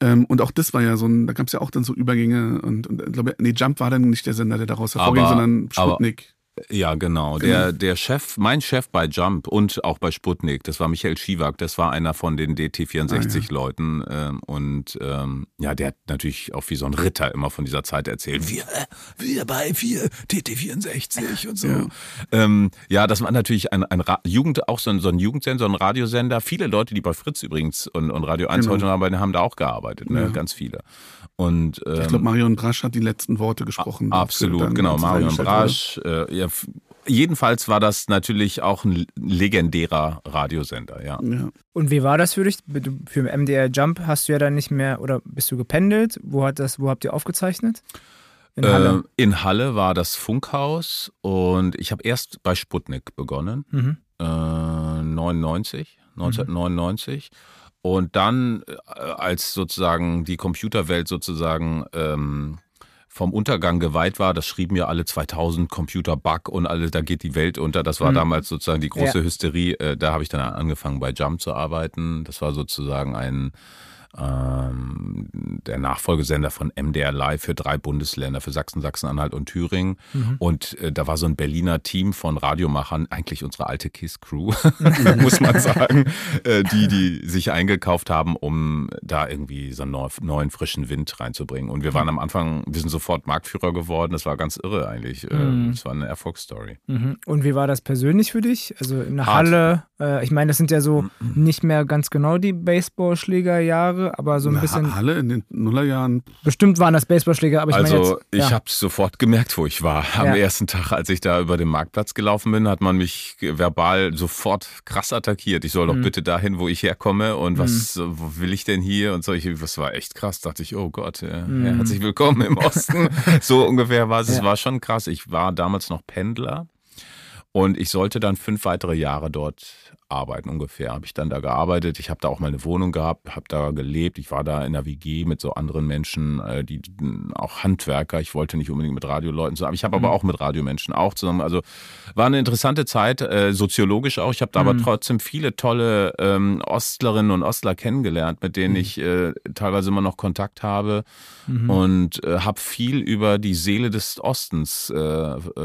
Ähm, und auch das war ja so ein, da gab es ja auch dann so Übergänge und, und ich glaube, nee, Jump war dann nicht der Sender, der daraus hervorging, Aber- sondern aber- Sputnik. Ja, genau. Der, der Chef, mein Chef bei Jump und auch bei Sputnik, das war Michael Schiewak, das war einer von den DT64-Leuten. Ähm, und ähm, ja, der hat natürlich auch wie so ein Ritter immer von dieser Zeit erzählt. Wir, wir bei vier DT64 und so. Ja, ähm, ja das war natürlich ein, ein Ra Jugend, auch so ein, so ein Jugendsender, so ein Radiosender. Viele Leute, die bei Fritz übrigens und, und Radio 1 Genau. heute noch arbeiten, haben da auch gearbeitet, ne? Ja. ganz viele. Und, ähm, Ich glaube, Marion Brasch hat die letzten Worte gesprochen. Absolut, genau. Marion eingestellt Brasch. Äh, ja, jedenfalls war das natürlich auch ein legendärer Radiosender, ja. Ja. Und wie war das für dich? Für MDR Jump hast du ja dann nicht mehr, oder bist du gependelt? Wo, hat das, wo habt ihr aufgezeichnet? In Halle. Äh, in Halle war das Funkhaus und ich habe erst bei Sputnik begonnen, Mhm. äh, 99, 1999. Und dann, äh, als sozusagen die Computerwelt sozusagen ähm, vom Untergang geweiht war, das schrieben ja alle 2000 Computer-Bug und alle, da geht die Welt unter. Das war Mhm. damals sozusagen die große Ja. Hysterie. Äh, da habe ich dann angefangen bei Jump zu arbeiten. Das war sozusagen ein der Nachfolgesender von MDR Live für drei Bundesländer, für Sachsen, Sachsen-Anhalt und Thüringen. Und äh, da war so ein Berliner Team von Radiomachern, eigentlich unsere alte KISS-Crew, muss man sagen, äh, die, die sich eingekauft haben, um da irgendwie so einen neu- neuen, frischen Wind reinzubringen. Und wir waren am Anfang, wir sind sofort Marktführer geworden. Das war ganz irre eigentlich. Mhm. Es war eine Erfolgsstory. Mhm. Und wie war das persönlich für dich? Also in der. Halle, äh, ich meine, das sind ja so nicht mehr ganz genau die Baseballschlägerjahre, aber so ein Na, bisschen, Halle in den Nullerjahren. bestimmt waren das Baseballschläger, aber ich meine also ich ja. habe sofort gemerkt, wo ich war. Am Ja. ersten Tag, als ich da über den Marktplatz gelaufen bin, hat man mich verbal sofort krass attackiert. Ich soll doch Mhm. bitte dahin, wo ich herkomme und was wo will ich denn hier und so. Ich, das war echt krass. Dachte ich, oh Gott, ja, Mhm. herzlich willkommen im Osten. so ungefähr war es. Es war schon krass. Ich war damals noch Pendler und ich sollte dann fünf weitere Jahre dort arbeiten ungefähr. Habe ich dann da gearbeitet. Ich habe da auch mal eine Wohnung gehabt, habe da gelebt. Ich war da in der WG mit so anderen Menschen, äh, die auch Handwerker. Ich wollte nicht unbedingt mit Radioleuten zusammen. Ich habe aber mhm. auch mit Radiomenschen auch zusammen. Also war eine interessante Zeit, äh, soziologisch auch. Ich habe da mhm. aber trotzdem viele tolle ähm, Ostlerinnen und Ostler kennengelernt, mit denen mhm. ich äh, teilweise immer noch Kontakt habe mhm. und äh, habe viel über die Seele des Ostens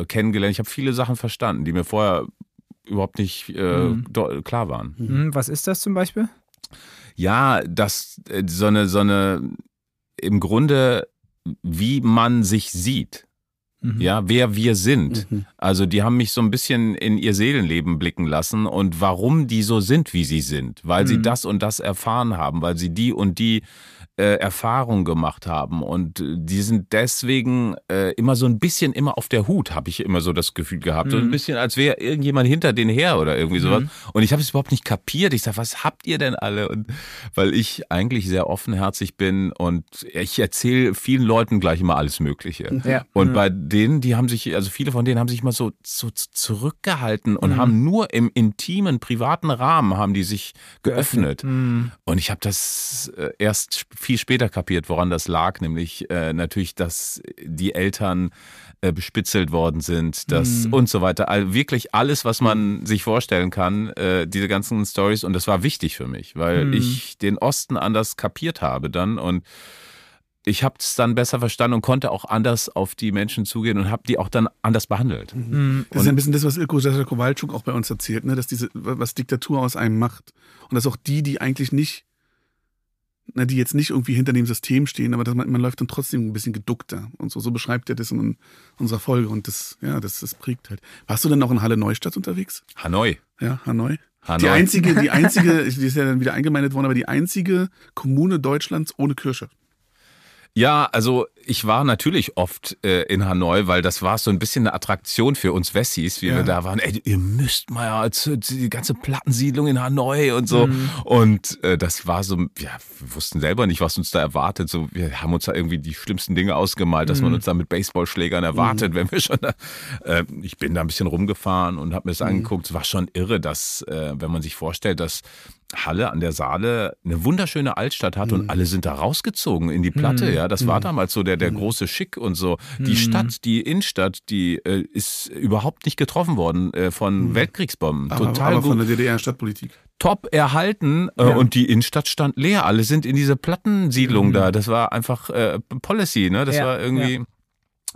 kennengelernt. Ich habe viele Sachen verstanden, die mir vorher überhaupt nicht äh, mhm. klar waren. Mhm. Was ist das zum Beispiel? Ja, das äh, so eine so eine im Grunde wie man sich sieht. Mhm. Ja, wer wir sind. Mhm. Also die haben mich so ein bisschen in ihr Seelenleben blicken lassen und warum die so sind, wie sie sind. Weil sie mhm. das und das erfahren haben, weil sie die und die äh, Erfahrung gemacht haben. Und äh, die sind deswegen äh, immer so ein bisschen immer auf der Hut, habe ich immer so das Gefühl gehabt. Mhm. So ein mhm. bisschen, als wäre irgendjemand hinter denen her oder irgendwie sowas. Mhm. Und ich habe es überhaupt nicht kapiert. Ich sage, was habt ihr denn alle? Und weil ich eigentlich sehr offenherzig bin und ich erzähle vielen Leuten gleich immer alles Mögliche. Ja. Und mhm. bei denen, die haben sich, also viele von denen haben sich mal so, so zurückgehalten und mhm. haben nur im intimen, privaten Rahmen haben die sich geöffnet. Mhm. Und ich habe das äh, erst viel später kapiert, woran das lag, nämlich äh, natürlich, dass die Eltern äh, bespitzelt worden sind, dass mhm. und so weiter. All, wirklich alles, was man sich vorstellen kann, äh, diese ganzen Stories. Und das war wichtig für mich, weil mhm. ich den Osten anders kapiert habe dann und ich habe es dann besser verstanden und konnte auch anders auf die Menschen zugehen und habe die auch dann anders behandelt. Mhm. mhm. Das ist ein bisschen das, was Ilko Kowalczuk auch bei uns erzählt, ne? dass diese, was Diktatur aus einem macht. Und dass auch die, die eigentlich nicht na, die jetzt nicht irgendwie hinter dem System stehen, aber man, man, läuft dann trotzdem ein bisschen geduckter und so. So beschreibt er das in unserer Folge und das, ja, das, das prägt halt. Warst du denn noch in Halle Neustadt unterwegs? Hanoi. Ja, Hanoi. Hanoi. Die einzige, die einzige, die ist ja dann wieder eingemeindet worden, aber die einzige Kommune Deutschlands ohne Kirche. Ja, also ich war natürlich oft äh, in Hanoi, weil das war so ein bisschen eine Attraktion für uns Wessis, wie ja. wir da waren. Ey, ihr müsst mal ja die ganze Plattensiedlung in Hanoi und so. Mhm. Und äh, das war so, ja, wir wussten selber nicht, was uns da erwartet. So, wir haben uns da irgendwie die schlimmsten Dinge ausgemalt, dass mhm. man uns da mit Baseballschlägern erwartet, mhm. wenn wir schon da. Äh, ich bin da ein bisschen rumgefahren und habe mir das mhm. angeguckt. Es war schon irre, dass, äh, wenn man sich vorstellt, dass Halle an der Saale eine wunderschöne Altstadt hat und mhm. alle sind da rausgezogen in die Platte. Mhm. Ja, das war damals so der, der große Schick und so. Die Stadt, die Innenstadt, die äh, ist überhaupt nicht getroffen worden äh, von Weltkriegsbomben. Aber, Total aber von der DDR-Stadtpolitik top erhalten äh, ja. und die Innenstadt stand leer. Alle sind in diese Plattensiedlung mhm. da. Das war einfach äh, Policy, ne? Das ja, war irgendwie. Ja.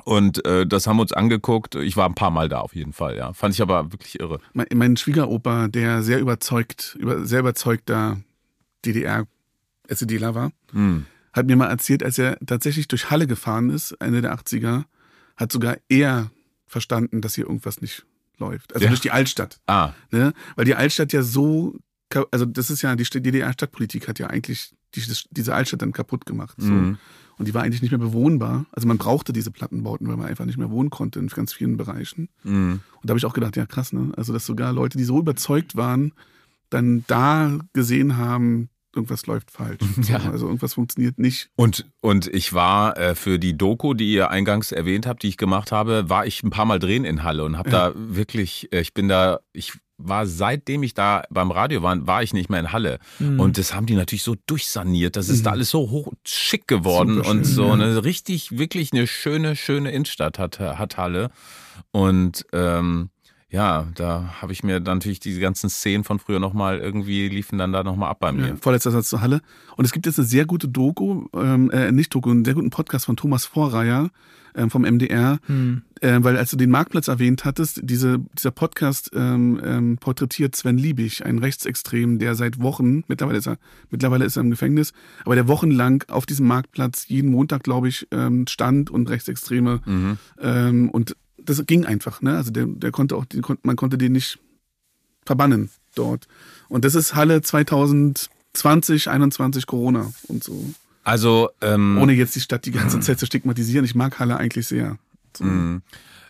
Und äh, das haben wir uns angeguckt. Ich war ein paar Mal da auf jeden Fall, ja. Fand ich aber wirklich irre. Mein, mein Schwiegeropa, der sehr überzeugt, über, sehr überzeugter DDR-SEDler war, mhm. hat mir mal erzählt, als er tatsächlich durch Halle gefahren ist, Ende der 80er, hat sogar er verstanden, dass hier irgendwas nicht läuft. Also ja. durch die Altstadt. Ah. Ne? Weil die Altstadt ja so, also das ist ja, die DDR-Stadtpolitik hat ja eigentlich die, diese Altstadt dann kaputt gemacht. So. Mhm. Und die war eigentlich nicht mehr bewohnbar. Also man brauchte diese Plattenbauten, weil man einfach nicht mehr wohnen konnte in ganz vielen Bereichen. Mhm. Und da habe ich auch gedacht, ja krass, ne? Also dass sogar Leute, die so überzeugt waren, dann da gesehen haben, irgendwas läuft falsch. Ja. Also irgendwas funktioniert nicht. Und, und ich war äh, für die Doku, die ihr eingangs erwähnt habt, die ich gemacht habe, war ich ein paar Mal drehen in Halle und habe ja. da wirklich, äh, ich bin da, ich war seitdem ich da beim Radio war, war ich nicht mehr in Halle. Mhm. Und das haben die natürlich so durchsaniert. Das ist mhm. da alles so hoch schick geworden und so ja. eine richtig, wirklich eine schöne, schöne Innenstadt hat, hat Halle. Und ähm, ja, da habe ich mir dann natürlich diese ganzen Szenen von früher nochmal irgendwie liefen dann da nochmal ab bei mir. Ja, vorletzter Satz zur Halle. Und es gibt jetzt eine sehr gute Doku, ähm, äh, nicht Doku, einen sehr guten Podcast von Thomas Vorreier ähm, vom MDR, hm. äh, weil als du den Marktplatz erwähnt hattest, diese, dieser Podcast ähm, ähm, porträtiert Sven Liebig, einen Rechtsextrem, der seit Wochen, mittlerweile ist er, mittlerweile ist er im Gefängnis, aber der wochenlang auf diesem Marktplatz jeden Montag, glaube ich, ähm, stand und Rechtsextreme mhm. ähm, und das ging einfach, ne? Also der, der konnte auch, man konnte den nicht verbannen dort. Und das ist Halle 2020, 21 Corona und so. Also ähm, ohne jetzt die Stadt die ganze Zeit zu stigmatisieren, ich mag Halle eigentlich sehr. So. Mhm.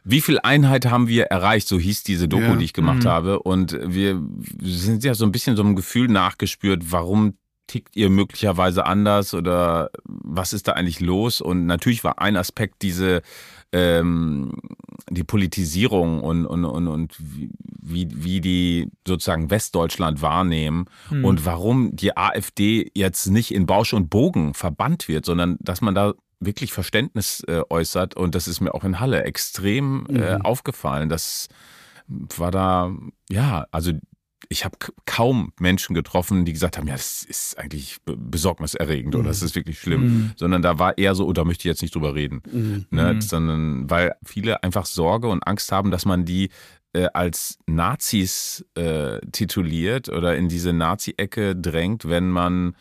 Wie viel Einheit haben wir erreicht? So hieß diese Doku, ja. die ich gemacht mhm. habe. Und wir sind ja so ein bisschen so einem Gefühl nachgespürt, warum tickt ihr möglicherweise anders oder was ist da eigentlich los? Und natürlich war ein Aspekt diese ähm, die Politisierung und, und, und, und wie, wie die sozusagen Westdeutschland wahrnehmen Hm. und warum die AfD jetzt nicht in Bausch und Bogen verbannt wird, sondern dass man da wirklich Verständnis äh, äußert. Und das ist mir auch in Halle extrem äh, aufgefallen. Das war da, ja, also ich habe kaum Menschen getroffen, die gesagt haben, ja, das ist eigentlich be- besorgniserregend oder das ist wirklich schlimm, Mhm. sondern da war eher so, oh, da möchte ich jetzt nicht drüber reden, Mhm. ne? Mhm. sondern weil viele einfach Sorge und Angst haben, dass man die äh, als Nazis äh, tituliert oder in diese Nazi-Ecke drängt, wenn man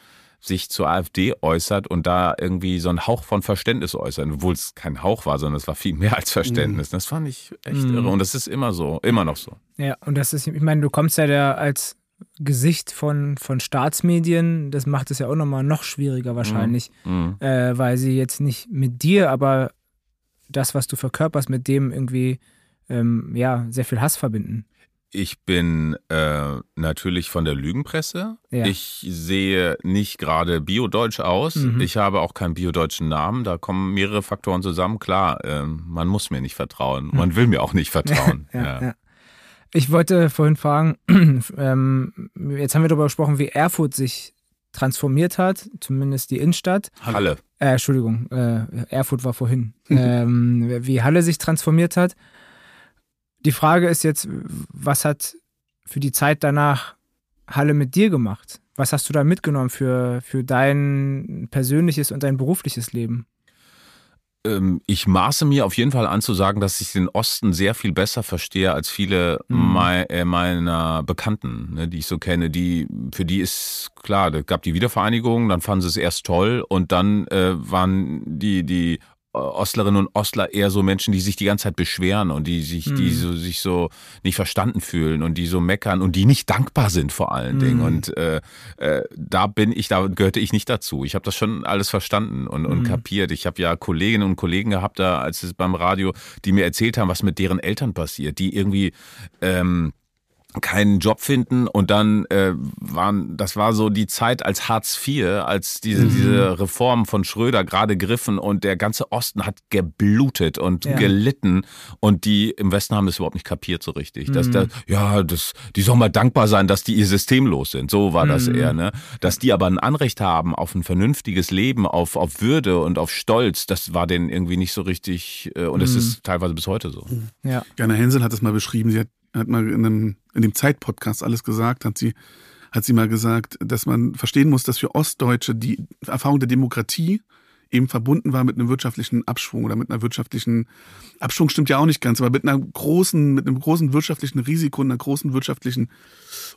sich zur AfD äußert und da irgendwie so einen Hauch von Verständnis äußert, obwohl es kein Hauch war, sondern es war viel mehr als Verständnis. Das fand ich echt Mhm. irre und das ist immer so, immer noch so. Ja, und das ist, ich meine, du kommst ja da als Gesicht von, von Staatsmedien, das macht es ja auch nochmal noch schwieriger wahrscheinlich, Mhm. äh, weil sie jetzt nicht mit dir, aber das, was du verkörperst, mit dem irgendwie ähm, ja, sehr viel Hass verbinden. Ich bin äh, natürlich von der Lügenpresse. Ja. Ich sehe nicht gerade biodeutsch aus. Mhm. Ich habe auch keinen biodeutschen Namen. Da kommen mehrere Faktoren zusammen. Klar, ähm, man muss mir nicht vertrauen. Man will mir auch nicht vertrauen. Ja, ja. Ich wollte vorhin fragen, ähm, jetzt haben wir darüber gesprochen, wie Erfurt sich transformiert hat, zumindest die Innenstadt. Halle. Äh, Entschuldigung, äh, Erfurt war vorhin. ähm, wie Halle sich transformiert hat. Die Frage ist jetzt, was hat für die Zeit danach Halle mit dir gemacht? Was hast du da mitgenommen für, für dein persönliches und dein berufliches Leben? Ähm, ich maße mir auf jeden Fall an zu sagen, dass ich den Osten sehr viel besser verstehe als viele Mhm. mei- äh, meiner Bekannten, ne, die ich so kenne. Die, für die ist klar, da gab die Wiedervereinigung, dann fanden sie es erst toll und dann äh, waren die, die Ostlerinnen und Ostler eher so Menschen, die sich die ganze Zeit beschweren und die sich, die Mhm. so, sich so nicht verstanden fühlen und die so meckern und die nicht dankbar sind vor allen Mhm. Dingen. Und äh, äh, da bin ich, da gehörte ich nicht dazu. Ich habe das schon alles verstanden und, und Mhm. kapiert. Ich habe ja Kolleginnen und Kollegen gehabt, da als es beim Radio, die mir erzählt haben, was mit deren Eltern passiert, die irgendwie ähm, keinen Job finden und dann äh, waren, das war so die Zeit als Hartz IV, als diese, diese Reform von Schröder gerade griffen und der ganze Osten hat geblutet und Ja. gelitten und die im Westen haben das überhaupt nicht kapiert so richtig. Dass Mhm. da, ja, das, die sollen mal dankbar sein, dass die ihr systemlos sind. So war das Mhm. eher, ne? Dass die aber ein Anrecht haben auf ein vernünftiges Leben, auf, auf Würde und auf Stolz, das war denen irgendwie nicht so richtig äh, und es Mhm. ist teilweise bis heute so. Ja. Jana Hensel hat es mal beschrieben, sie hat, hat mal in, einem, in dem Zeit-Podcast alles gesagt, hat sie, hat sie mal gesagt, dass man verstehen muss, dass für Ostdeutsche die Erfahrung der Demokratie eben verbunden war mit einem wirtschaftlichen Abschwung oder mit einer wirtschaftlichen Abschwung stimmt ja auch nicht ganz, aber mit einer großen, mit einem großen wirtschaftlichen Risiko und einer großen wirtschaftlichen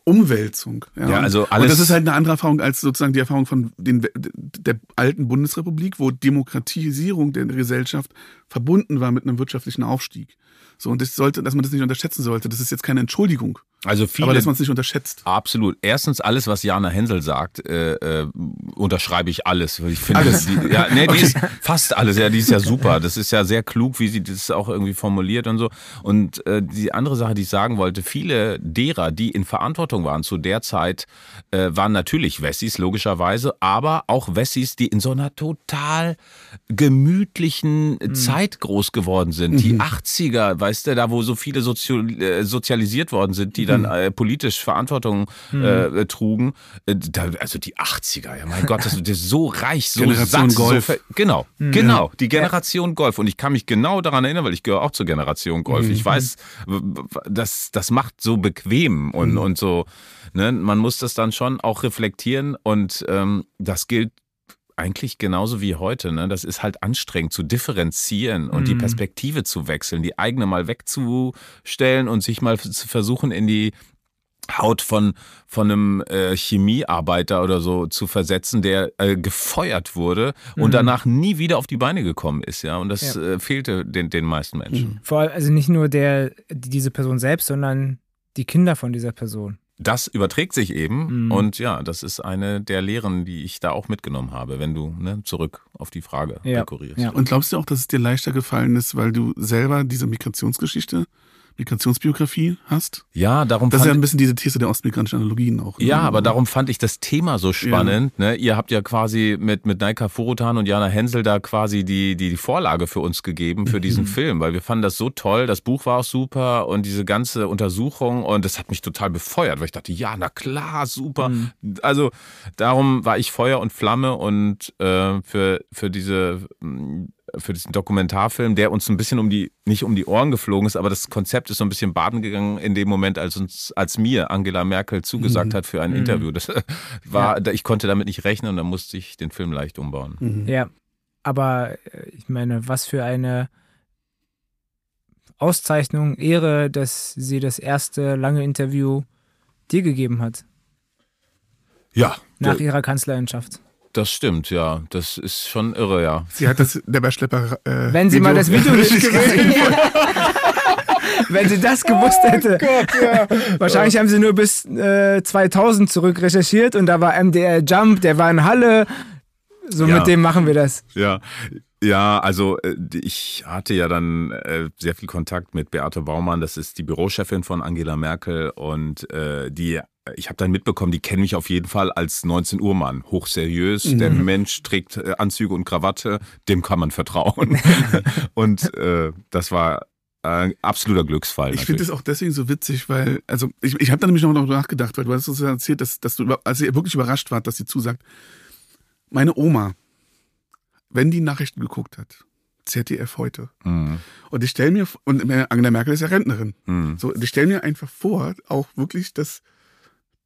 Umwälzung. Ja, also und alles- das ist halt eine andere Erfahrung als sozusagen die Erfahrung von den, der alten Bundesrepublik, wo Demokratisierung der Gesellschaft verbunden war mit einem wirtschaftlichen Aufstieg. So, und das sollte, dass man das nicht unterschätzen sollte. Das ist jetzt keine Entschuldigung, Also viele aber dass man es nicht unterschätzt. Absolut. Erstens, alles, was Jana Hensel sagt, äh, äh, unterschreibe ich alles. Ich finde, Alles? Die, ja, nee, die ist fast alles. Ja, die ist ja super. Das ist ja sehr klug, wie sie das auch irgendwie formuliert und so. Und äh, die andere Sache, die ich sagen wollte, viele derer, die in Verantwortung waren zu der Zeit, äh, waren natürlich Wessis, logischerweise, aber auch Wessis, die in so einer total gemütlichen Zeit groß geworden sind. Die 80er, weißt du, da wo so viele sozio äh, sozialisiert worden sind, die dann äh, politisch Verantwortung äh, trugen. Äh, da, also die 80er, ja mein Gott, das, das ist so reich, so Generation satt, Golf. So genau, genau, die Generation Golf. Und ich kann mich genau daran erinnern, weil ich gehöre auch zur Generation Golf. Ich weiß, w- w- das, das macht so bequem und, und so, ne, man muss das dann schon auch reflektieren und ähm, das gilt eigentlich genauso wie heute. Ne? Das ist halt anstrengend zu differenzieren und die Mhm. Perspektive zu wechseln, die eigene mal wegzustellen und sich mal zu versuchen in die Haut von, von einem äh, Chemiearbeiter oder so zu versetzen, der äh, gefeuert wurde und Mhm. danach nie wieder auf die Beine gekommen ist, ja. Und das Ja. äh, fehlte den, den meisten Menschen. Vor allem, also nicht nur der, die- diese Person selbst, sondern die Kinder von dieser Person. Das überträgt sich eben Mhm. und ja, das ist eine der Lehren, die ich da auch mitgenommen habe, wenn du ne, zurück auf die Frage Ja. rekurrierst. Ja. Und glaubst du auch, dass es dir leichter gefallen ist, weil du selber diese Migrationsgeschichte Migrationsbiografie hast. Ja, darum Das ist ja ein bisschen diese These der ostmigrantischen Analogien auch. ne? Ja, aber darum fand ich das Thema so spannend. Ne? Ihr habt ja quasi mit, mit Naika Furutan und Jana Hensel da quasi die, die, die Vorlage für uns gegeben für diesen Mhm. Film, weil wir fanden das so toll. Das Buch war auch super und diese ganze Untersuchung und das hat mich total befeuert, weil ich dachte, ja, na klar, super. Mhm. Also darum war ich Feuer und Flamme und äh, für, für diese für diesen Dokumentarfilm, der uns ein bisschen um die, nicht um die Ohren geflogen ist, aber das Konzept ist so ein bisschen baden gegangen in dem Moment, als uns, als mir Angela Merkel zugesagt hat für ein Interview. Das war, ich konnte damit nicht rechnen und dann musste ich den Film leicht umbauen. Mhm. Ja, aber äh, ich meine, was für eine Auszeichnung, Ehre, dass sie das erste lange Interview dir gegeben hat, Ja, nach ihrer Kanzlerinschaft. Das stimmt, ja. Das ist schon irre, ja. Sie hat das der Schlepper. Äh, Wenn sie mal das Video nicht gesehen Wenn sie das gewusst hätte. Wahrscheinlich haben sie nur bis äh, 2000 zurück recherchiert und da war MDR Jump, der war in Halle. So Ja. mit dem machen wir das. Ja, ja, also äh, ich hatte ja dann äh, sehr viel Kontakt mit Beate Baumann, das ist die Bürochefin von Angela Merkel und äh, die ich habe dann mitbekommen, die kennen mich auf jeden Fall als 19 Uhr Mann, hochseriös, der Mensch trägt äh, Anzüge und Krawatte, dem kann man vertrauen. und das war ein absoluter Glücksfall. Ich finde es auch deswegen so witzig, weil, also ich, ich habe da nämlich noch darüber nachgedacht, weil du hast uns erzählt, dass, dass du, als ihr wirklich überrascht wart, dass sie zusagt. Meine Oma, wenn die Nachrichten geguckt hat, ZDF heute, Mhm. und ich stelle mir, und Angela Merkel ist ja Rentnerin, Mhm. so, ich stelle mir einfach vor, auch wirklich, dass,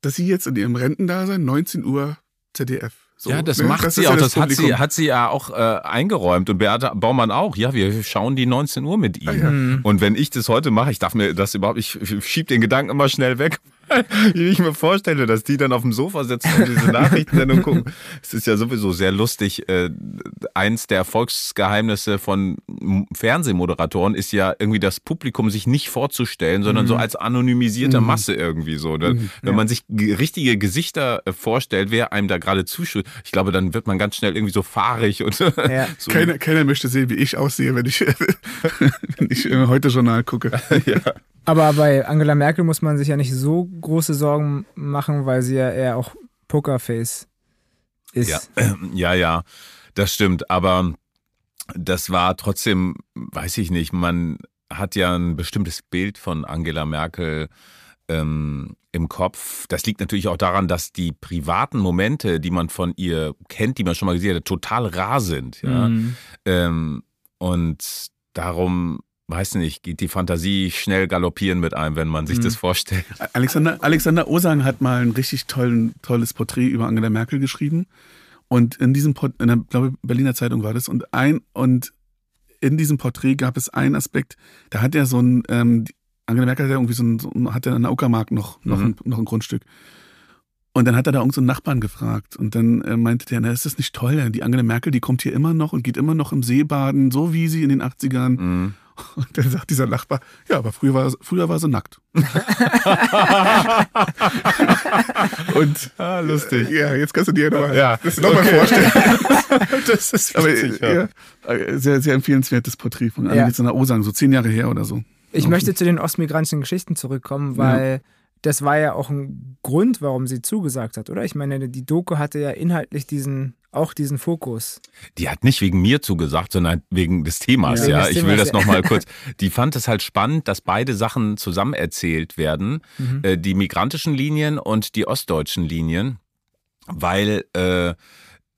dass sie jetzt in ihrem Rentendasein 19 Uhr ZDF. So, ja, das ne? macht sie ja auch. Das hat sie, hat sie ja auch äh, eingeräumt. Und Beate Baumann auch. Ja, wir schauen die 19 Uhr mit. Ah, ja. Und wenn ich das heute mache, ich darf mir das überhaupt, ich schieb den Gedanken immer schnell weg. Wie ich mir vorstelle, dass die dann auf dem Sofa sitzen und diese Nachrichtensendung gucken. Es ist ja sowieso sehr lustig. Äh, eins der Erfolgsgeheimnisse von Fernsehmoderatoren ist ja irgendwie das Publikum sich nicht vorzustellen, sondern so als anonymisierte Masse irgendwie so. Ne? Wenn man sich ge- richtige Gesichter äh, vorstellt, wer einem da gerade zuschaut, ich glaube, dann wird man ganz schnell irgendwie so fahrig und Ja. so. Keiner, keiner möchte sehen, wie ich aussehe, wenn ich, wenn ich äh, heute Journal gucke. Aber bei Angela Merkel muss man sich ja nicht so große Sorgen machen, weil sie ja eher auch Pokerface ist. Ja, ja, ja, das stimmt. Aber das war trotzdem, weiß ich nicht, man hat ja ein bestimmtes Bild von Angela Merkel ähm, im Kopf. Das liegt natürlich auch daran, dass die privaten Momente, die man von ihr kennt, die man schon mal gesehen hat, total rar sind. Ja? Mhm. Ähm, und darum, weiß nicht, geht die Fantasie schnell galoppieren mit einem, wenn man sich Mhm. das vorstellt. Alexander, Alexander Osang hat mal ein richtig tollen, tolles Porträt über Angela Merkel geschrieben. Und in diesem Port in der glaube, Berliner Zeitung war das. Und ein, und in diesem Porträt gab es einen Aspekt, da hat er so ein, ähm, Angela Merkel hat ja irgendwie so ein, hat ja in der Uckermark noch, noch, Mhm. ein, noch ein Grundstück. Und dann hat er da irgendeinen so einen Nachbarn gefragt. Und dann äh, meinte der, na, ist das nicht toll? Die Angela Merkel, die kommt hier immer noch und geht immer noch im See baden, so wie sie in den 80ern. Mhm. Und dann sagt dieser Nachbar, ja, aber früher war, früher war sie nackt. Und Ah, lustig. ja, jetzt kannst du dir nochmal Ja, das noch mal vorstellen. das ist Aber witzig, ja. ja, äh, sehr, sehr empfehlenswertes Porträt von Ja. Alexander Osang, so zehn Jahre her oder so. Ich möchte zu den ostmigrantischen Geschichten zurückkommen, weil das war ja auch ein Grund, warum sie zugesagt hat, oder? Ich meine, die Doku hatte ja inhaltlich diesen, auch diesen Fokus. Die hat nicht wegen mir zugesagt, sondern wegen des Themas, Ja. ja. Des Ich will Themas, das nochmal kurz. Die fand es halt spannend, dass beide Sachen zusammen erzählt werden. Mhm. Äh, die migrantischen Linien und die ostdeutschen Linien, weil äh,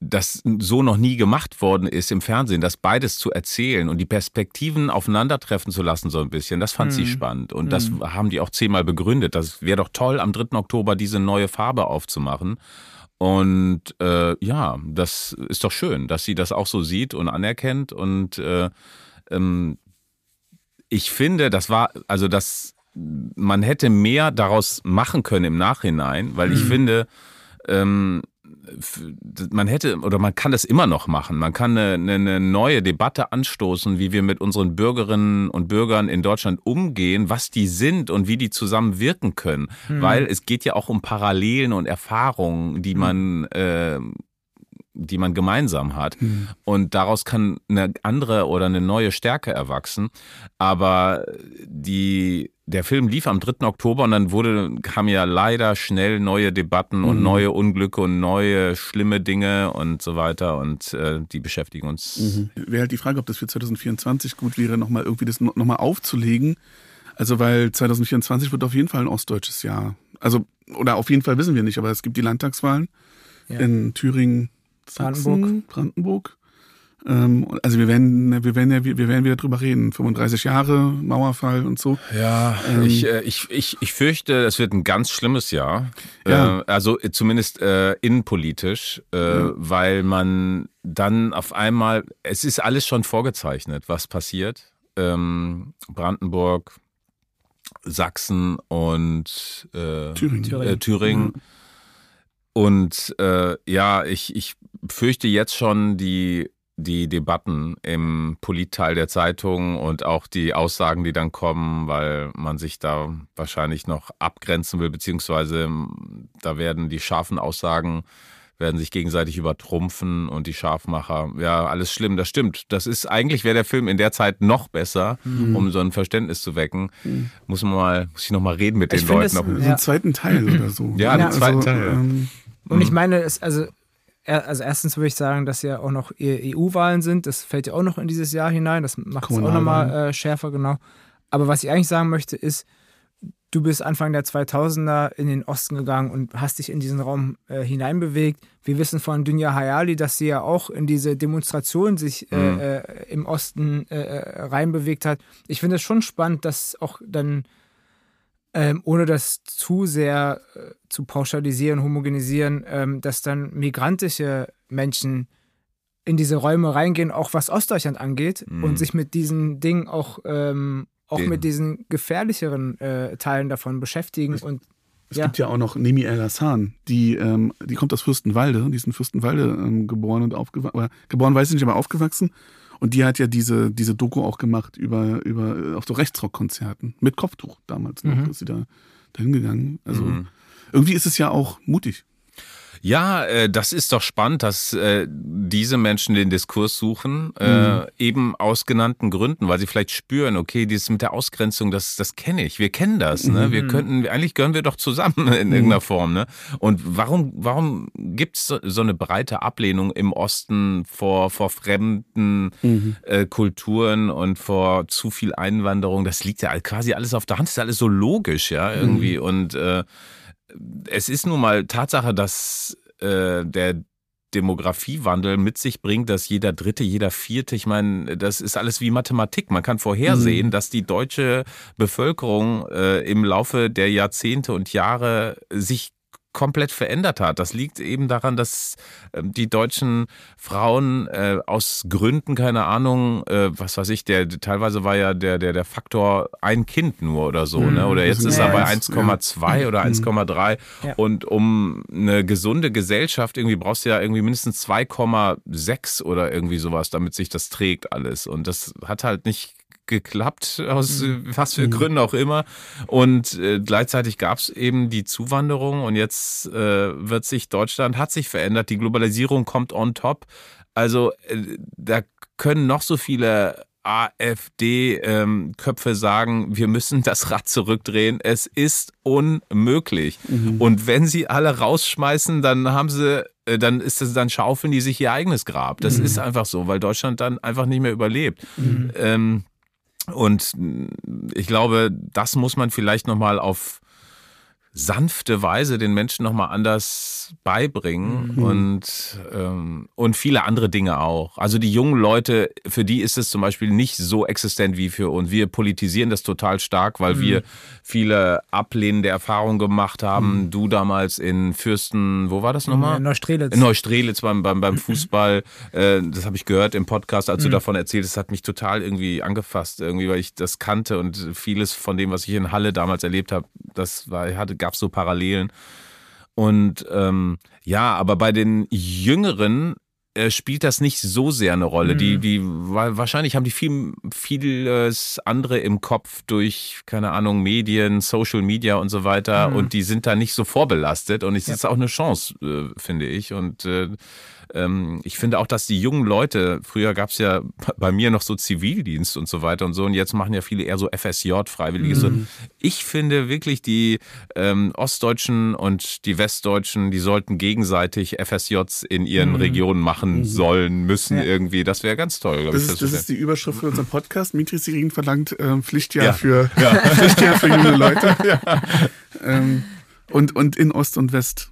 das so noch nie gemacht worden ist im Fernsehen, das beides zu erzählen und die Perspektiven aufeinandertreffen zu lassen, so ein bisschen. Das fand sie Mhm. spannend. Und das Mhm. haben die auch zehnmal begründet. Das wäre doch toll, am 3. Oktober diese neue Farbe aufzumachen. Und äh, ja, das ist doch schön, dass sie das auch so sieht und anerkennt. Und äh, ähm, ich finde, das war, also das, man hätte mehr daraus machen können im Nachhinein, weil ich Mhm. finde, ähm, man hätte oder man kann das immer noch machen. Man kann eine, eine, neue Debatte anstoßen, wie wir mit unseren Bürgerinnen und Bürgern in Deutschland umgehen, was die sind und wie die zusammen wirken können. Weil es geht ja auch um Parallelen und Erfahrungen, die man, äh, die man gemeinsam hat. Und daraus kann eine andere oder eine neue Stärke erwachsen. Aber die der Film lief am 3. Oktober und dann wurde, kamen ja leider schnell neue Debatten und neue Unglücke und neue schlimme Dinge und so weiter und äh, die beschäftigen uns. Wäre halt die Frage, ob das für 2024 gut wäre, nochmal irgendwie das no- nochmal aufzulegen. Also, weil 2024 wird auf jeden Fall ein ostdeutsches Jahr. Also, oder auf jeden Fall wissen wir nicht, aber es gibt die Landtagswahlen Ja. in Thüringen, Sachsen, Brandenburg. Brandenburg. Ähm, also wir werden, wir werden ja, wir werden wieder drüber reden. 35 Jahre, Mauerfall und so. Ja, Ähm, ich, äh, ich, ich, ich fürchte, es wird ein ganz schlimmes Jahr. Ja. Äh, also äh, zumindest äh, innenpolitisch, äh, weil man dann auf einmal, es ist alles schon vorgezeichnet, was passiert. Ähm, Brandenburg, Sachsen und Thüringen. Thüringen. Thüringen. Und äh, ja, ich, ich fürchte jetzt schon die, die Debatten im Politteil der Zeitung und auch die Aussagen, die dann kommen, weil man sich da wahrscheinlich noch abgrenzen will, beziehungsweise ähm, da werden die scharfen Aussagen werden sich gegenseitig übertrumpfen und die Scharfmacher, ja, alles schlimm, das stimmt. Das ist, eigentlich wäre der Film in der Zeit noch besser, um so ein Verständnis zu wecken. Muss man mal, muss ich noch mal reden mit Ich den Leuten. es- Ja. einen zweiten Teil oder so. Ja, einen zweiten Teil, ja. Ähm, Und ich meine, es, also, also erstens würde ich sagen, dass ja auch noch EU-Wahlen sind. Das fällt ja auch noch in dieses Jahr hinein. Das macht es auch nochmal äh, schärfer, genau. Aber was ich eigentlich sagen möchte, ist, du bist Anfang der 2000er in den Osten gegangen und hast dich in diesen Raum äh, hineinbewegt. Wir wissen von Dunja Hayali, dass sie ja auch in diese Demonstration sich äh, äh, im Osten äh, äh, reinbewegt hat. Ich finde es schon spannend, dass auch dann ähm, ohne das zu sehr äh, zu pauschalisieren, homogenisieren, ähm, dass dann migrantische Menschen in diese Räume reingehen, auch was Ostdeutschland angeht, Mhm. und sich mit diesen Dingen auch, ähm, auch Den- mit diesen gefährlicheren äh, Teilen davon beschäftigen. Und Es Ja. gibt ja auch noch Nemi El Hassan, die, ähm, die kommt aus Fürstenwalde, die ist in Fürstenwalde ähm, geboren und aufgewachsen, geboren weiß ich nicht, aber aufgewachsen. Und die hat ja diese, diese Doku auch gemacht über, über äh, auf so Rechtsrockkonzerten mit Kopftuch damals noch, Mhm. ist sie da dahin gegangen. Also Mhm. irgendwie ist es ja auch mutig. Ja, äh, das ist doch spannend, dass äh, diese Menschen den Diskurs suchen, äh, eben aus genannten Gründen, weil sie vielleicht spüren, okay, dieses mit der Ausgrenzung, das, das kenne ich, wir kennen das, ne? Wir könnten, eigentlich gehören wir doch zusammen in irgendeiner Form, ne? Und warum, warum gibt's so, so eine breite Ablehnung im Osten vor, vor fremden äh, Kulturen und vor zu viel Einwanderung? Das liegt ja quasi alles auf der Hand, das ist alles so logisch, ja, irgendwie. Und äh, es ist nun mal Tatsache, dass äh, der Demografiewandel mit sich bringt, dass jeder Dritte, jeder Vierte, ich meine, das ist alles wie Mathematik. Man kann vorhersehen, dass die deutsche Bevölkerung äh, im Laufe der Jahrzehnte und Jahre sich komplett verändert hat. Das liegt eben daran, dass ähm, die deutschen Frauen äh, aus Gründen, keine Ahnung, äh, was weiß ich, der teilweise war ja der der der Faktor ein Kind nur oder so, ne? Oder jetzt ist er bei eins, 1,2 oder 1,3 Ja. und um eine gesunde Gesellschaft irgendwie brauchst du ja irgendwie mindestens 2,6 oder irgendwie sowas, damit sich das trägt alles und das hat halt nicht geklappt, aus äh, was für Gründen auch immer. Und äh, gleichzeitig gab es eben die Zuwanderung und jetzt äh, wird sich Deutschland, hat sich verändert, die Globalisierung kommt on top. Also äh, da können noch so viele AfD-Köpfe sagen, wir müssen das Rad zurückdrehen. Es ist unmöglich. Und wenn sie alle rausschmeißen, dann haben sie, äh, dann ist es, dann schaufeln die sich ihr eigenes Grab. Das ist einfach so, weil Deutschland dann einfach nicht mehr überlebt. Ähm, und ich glaube, das muss man vielleicht nochmal auf sanfte Weise den Menschen nochmal anders beibringen und, ähm, und viele andere Dinge auch. Also die jungen Leute, für die ist es zum Beispiel nicht so existent wie für uns. Wir politisieren das total stark, weil wir viele ablehnende Erfahrungen gemacht haben. Du damals in Fürsten, wo war das nochmal? in Neustrelitz. In Neustrelitz beim, beim, beim Fußball, äh, das habe ich gehört im Podcast, als du davon erzählt hast, hat mich total irgendwie angefasst, irgendwie, weil ich das kannte und vieles von dem, was ich in Halle damals erlebt habe, das war, hatte, gab so Parallelen. Und ähm, ja, aber bei den Jüngeren spielt das nicht so sehr eine Rolle. Die, die, weil wahrscheinlich haben die viel, vieles andere im Kopf durch, keine Ahnung, Medien, Social Media und so weiter und die sind da nicht so vorbelastet und es ist auch eine Chance, äh, finde ich. Und äh, ähm, ich finde auch, dass die jungen Leute, früher gab es ja bei mir noch so Zivildienst und so weiter und so, und jetzt machen ja viele eher so FSJ, Freiwillige. So. Ich finde wirklich, die ähm, Ostdeutschen und die Westdeutschen, die sollten gegenseitig FSJs in ihren Regionen machen sollen, müssen Ja. irgendwie. Das wäre ganz toll, glaube Das ich. ist, das ist die Überschrift für unseren Podcast. Mitri Sirin verlangt ähm, Pflichtjahr, Ja. Für, Pflichtjahr für junge Leute. ähm, und, und in Ost und West.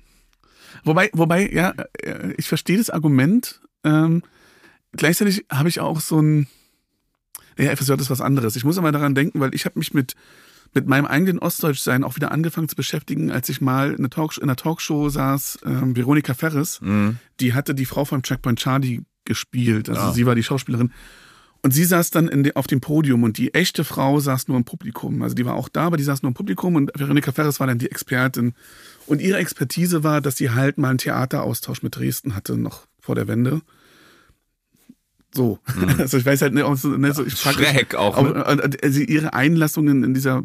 Wobei, wobei, ja, äh, ich verstehe das Argument. Ähm, gleichzeitig habe ich auch so ein, ja, FSJ ist was anderes. Ich muss aber daran denken, weil ich habe mich mit, mit meinem eigenen Ostdeutschsein auch wieder angefangen zu beschäftigen, als ich mal in einer, Talk, in einer Talkshow saß, ähm, Veronika Ferris, die hatte die Frau vom Checkpoint Charlie gespielt. Also sie war die Schauspielerin. Und sie saß dann de, auf dem Podium und die echte Frau saß nur im Publikum. Also die war auch da, aber die saß nur im Publikum und Veronika Ferris war dann die Expertin. Und ihre Expertise war, dass sie halt mal einen Theateraustausch mit Dresden hatte, noch vor der Wende. So. Also ich weiß halt nicht, ne, so ich Schräg auch. aber, Ne? äh, also ihre Einlassungen in dieser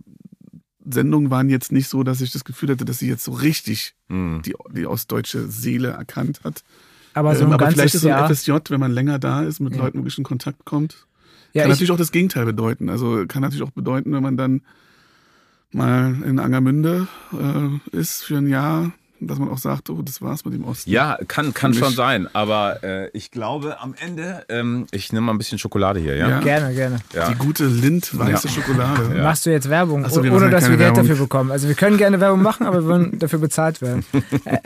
Sendung waren jetzt nicht so, dass ich das Gefühl hatte, dass sie jetzt so richtig Hm. die, die ostdeutsche Seele erkannt hat. Aber so Ähm, ein aber vielleicht ist so ein. FSJ, wenn man länger da ist, mit Ja. Leuten wirklich in Kontakt kommt. Ja, kann ich, natürlich auch das Gegenteil bedeuten. Also kann natürlich auch bedeuten, wenn man dann mal in Angermünde äh, ist für ein Jahr, dass man auch sagt, oh, das war's mit dem Osten. Ja, kann, kann schon sein. Aber äh, ich glaube am Ende, ähm, ich nehme mal ein bisschen Schokolade hier, ja? Ja. gerne, gerne. Ja. Die gute Lind weiße Ja. Schokolade. Machst du jetzt Werbung, so, wir ohne dass wir Geld Werbung. dafür bekommen? Also wir können gerne Werbung machen, aber wir wollen dafür bezahlt werden. Äh,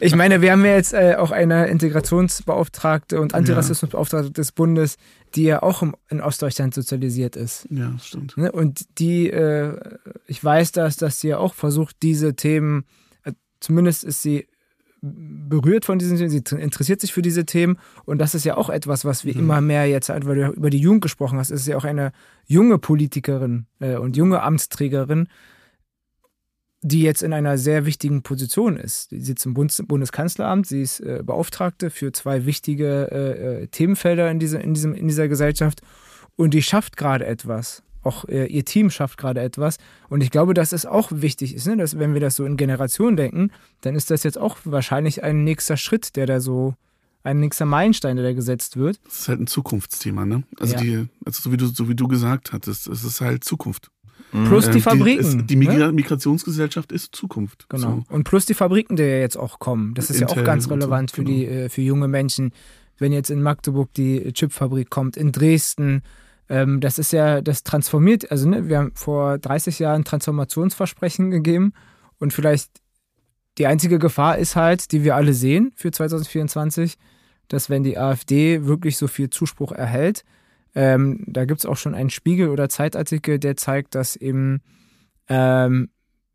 ich meine, wir haben ja jetzt äh, auch eine Integrationsbeauftragte und Antirassismusbeauftragte des Bundes, die ja auch im, in Ostdeutschland sozialisiert ist. Ja, stimmt. Ne? Und die, äh, ich weiß das, dass sie ja auch versucht, diese Themen, äh, zumindest ist sie berührt von diesen Themen, sie interessiert sich für diese Themen und das ist ja auch etwas, was wir immer mehr jetzt, weil du über die Jugend gesprochen hast, ist ja auch eine junge Politikerin äh, und junge Amtsträgerin, die jetzt in einer sehr wichtigen Position ist. Sie sitzt im Bundes Bundeskanzleramt, sie ist äh, Beauftragte für zwei wichtige äh, Themenfelder in, diese, in, diesem, in dieser Gesellschaft und die schafft gerade etwas. Auch äh, ihr Team schafft gerade etwas. Und ich glaube, dass es auch wichtig ist, ne? dass, wenn wir das so in Generationen denken, dann ist das jetzt auch wahrscheinlich ein nächster Schritt, der da so, ein nächster Meilenstein, der da gesetzt wird. Das ist halt ein Zukunftsthema, ne? Also Ja. die, also so wie du, so wie du gesagt hattest, es ist halt Zukunft. Plus die Ähm, Fabriken. Die, die ne? Migra Migrationsgesellschaft ist Zukunft. Genau. So. Und plus die Fabriken, die ja jetzt auch kommen. Das ist ja auch Intel ganz und so, relevant für, genau. die, äh, für junge Menschen. Wenn jetzt in Magdeburg die Chipfabrik kommt, in Dresden, ähm, das ist ja, das transformiert, also ne, wir haben vor 30 Jahren Transformationsversprechen gegeben und vielleicht die einzige Gefahr ist halt, die wir alle sehen für 2024, dass wenn die AfD wirklich so viel Zuspruch erhält, ähm, da gibt es auch schon einen Spiegel- oder Zeitartikel, der zeigt, dass eben ähm,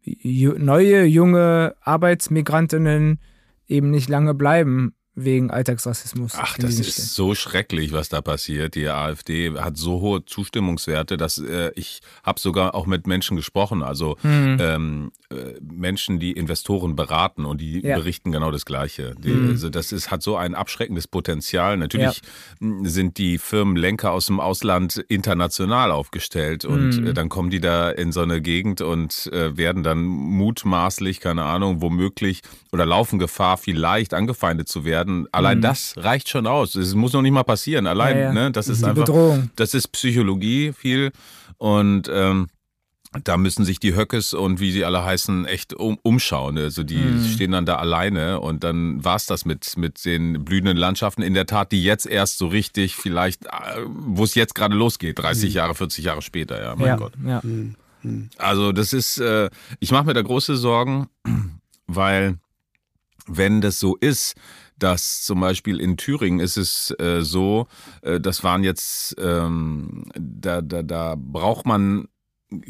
neue, junge Arbeitsmigrantinnen eben nicht lange bleiben wegen Alltagsrassismus. Ach, das ist Städten. so schrecklich, was da passiert. Die AfD hat so hohe Zustimmungswerte, dass äh, ich habe sogar auch mit Menschen gesprochen, also Hm. ähm, äh, Menschen, die Investoren beraten und die Ja. berichten genau das Gleiche. Die, Hm. Also das ist, hat so ein abschreckendes Potenzial. Natürlich mh, sind die Firmenlenker aus dem Ausland international aufgestellt und Hm. äh, dann kommen die da in so eine Gegend und äh, werden dann mutmaßlich, keine Ahnung, womöglich oder laufen Gefahr, vielleicht angefeindet zu werden. Allein das reicht schon aus. Es muss noch nicht mal passieren. Allein. Ja, ja. ne, das ist Die einfach, Bedrohung. das ist Psychologie viel und ähm, da müssen sich die Höckes und wie sie alle heißen echt um, umschauen. Also die Hm. stehen dann da alleine und dann war's das mit, mit den blühenden Landschaften. In der Tat, die jetzt erst so richtig vielleicht, äh, wo es jetzt gerade losgeht, 30 Jahre, 40 Jahre später, ja, mein Hm. ja, Gott. ja. Also das ist, äh, ich mache mir da große Sorgen, weil wenn das so ist, dass zum Beispiel in Thüringen ist es äh, so, äh, das waren jetzt, ähm, da, da, da braucht man,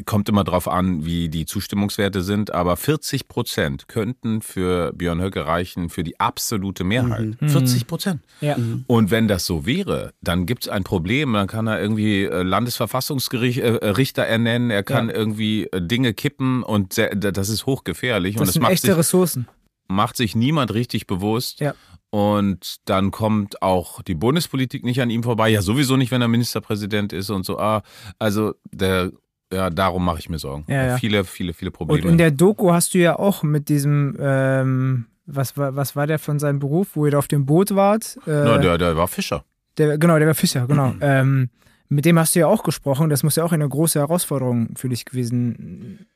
kommt immer drauf an, wie die Zustimmungswerte sind, aber 40 Prozent könnten für Björn Höcke reichen für die absolute Mehrheit. 40 Prozent. ja. Und wenn das so wäre, dann gibt es ein Problem. Dann kann er irgendwie äh, Landesverfassungsgericht äh, äh, Richter ernennen, er kann Ja. irgendwie äh, Dinge kippen und sehr, das ist hochgefährlich. und Das das sind macht echte sich, Ressourcen. macht sich niemand richtig bewusst. Ja. Und dann kommt auch die Bundespolitik nicht an ihm vorbei. Ja, sowieso nicht, wenn er Ministerpräsident ist und so. Ah, also der, ja, darum mache ich mir Sorgen. Ja, ja. Viele, viele, viele Und Probleme. in der Doku hast du ja auch mit diesem, ähm, was war, was war der von seinem Beruf, wo ihr da auf dem Boot wart? Äh, Na, der, der war Fischer. der, genau, der war Fischer, genau. ähm, mit dem hast du ja auch gesprochen. Das muss ja auch eine große Herausforderung für dich gewesen.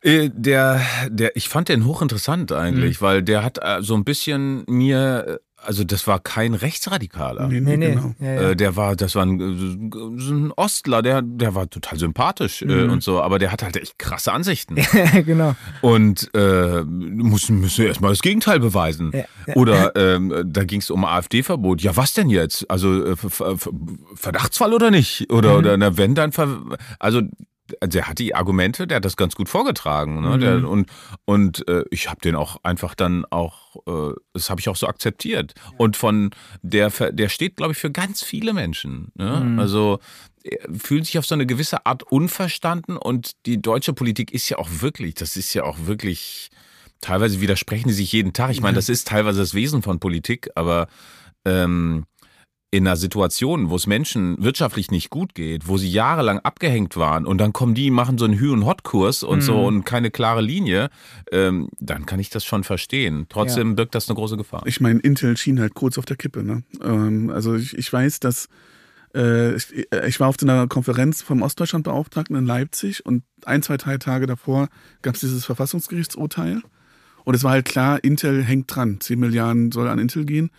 Äh, Der, der, ich fand den hochinteressant eigentlich, weil der hat äh, so ein bisschen mir, also das war kein Rechtsradikaler. Nee, Nee, nee. genau. Ja, ja. Äh, der war, das war ein, äh, so ein Ostler, der, der war total sympathisch äh, Mhm. und so, aber der hat halt echt krasse Ansichten. genau. Und äh, müssen, müssen erstmal das Gegenteil beweisen. Ja, ja. Oder ähm, da ging es um AfD-Verbot. Ja, was denn jetzt? Also Ver- Ver- Verdachtsfall oder nicht? Oder, Mhm. oder na, wenn dann Ver also der hat die Argumente, der hat das ganz gut vorgetragen. Ne? Mhm. Der, und und äh, ich habe den auch einfach dann auch, äh, das habe ich auch so akzeptiert. Und von der, der steht, glaube ich, für ganz viele Menschen. Ne? Mhm. Also er fühlt sich auf so eine gewisse Art unverstanden und die deutsche Politik ist ja auch wirklich, das ist ja auch wirklich, teilweise widersprechen die sich jeden Tag. Ich meine, das ist teilweise das Wesen von Politik, aber ähm, in einer Situation, wo es Menschen wirtschaftlich nicht gut geht, wo sie jahrelang abgehängt waren und dann kommen die, machen so einen Hü- und Hot-Kurs und so Mhm. und keine klare Linie, ähm, dann kann ich das schon verstehen. Trotzdem birgt das eine große Gefahr. Ich meine, Intel schien halt kurz auf der Kippe. Ne? Ähm, also ich, ich weiß, dass äh, ich, äh, ich war auf so einer Konferenz vom Ostdeutschlandbeauftragten in Leipzig und ein, zwei, drei Tage davor gab es dieses Verfassungsgerichtsurteil. Und es war halt klar, Intel hängt dran. 10 Milliarden soll an Intel gehen.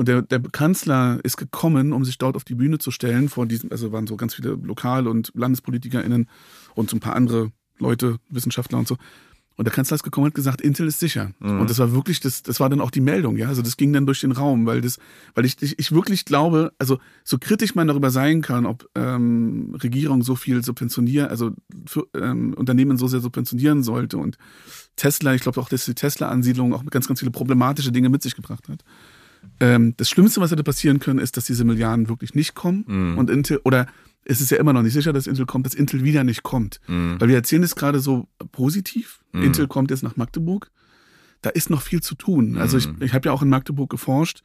Und der, der Kanzler ist gekommen, um sich dort auf die Bühne zu stellen. Vor diesem, also waren so ganz viele Lokal- und LandespolitikerInnen und so ein paar andere Leute, Wissenschaftler und so. Und der Kanzler ist gekommen und hat gesagt, Intel ist sicher. Und das war wirklich, das, das war dann auch die Meldung, ja. Also das ging dann durch den Raum, weil das, weil ich, ich, ich wirklich glaube, also so kritisch man darüber sein kann, ob ähm, Regierung so viel subventionieren, also für, ähm, Unternehmen so sehr subventionieren sollte und Tesla, ich glaube auch, dass die Tesla-Ansiedlung auch ganz, ganz viele problematische Dinge mit sich gebracht hat. Ähm, das Schlimmste, was hätte passieren können, ist, dass diese Milliarden wirklich nicht kommen Mhm. und Intel, oder es ist ja immer noch nicht sicher, dass Intel kommt, dass Intel wieder nicht kommt. Mhm. Weil wir erzählen es gerade so positiv. Mhm. Intel kommt jetzt nach Magdeburg. Da ist noch viel zu tun. Also ich, Mhm. ich habe ja auch in Magdeburg geforscht.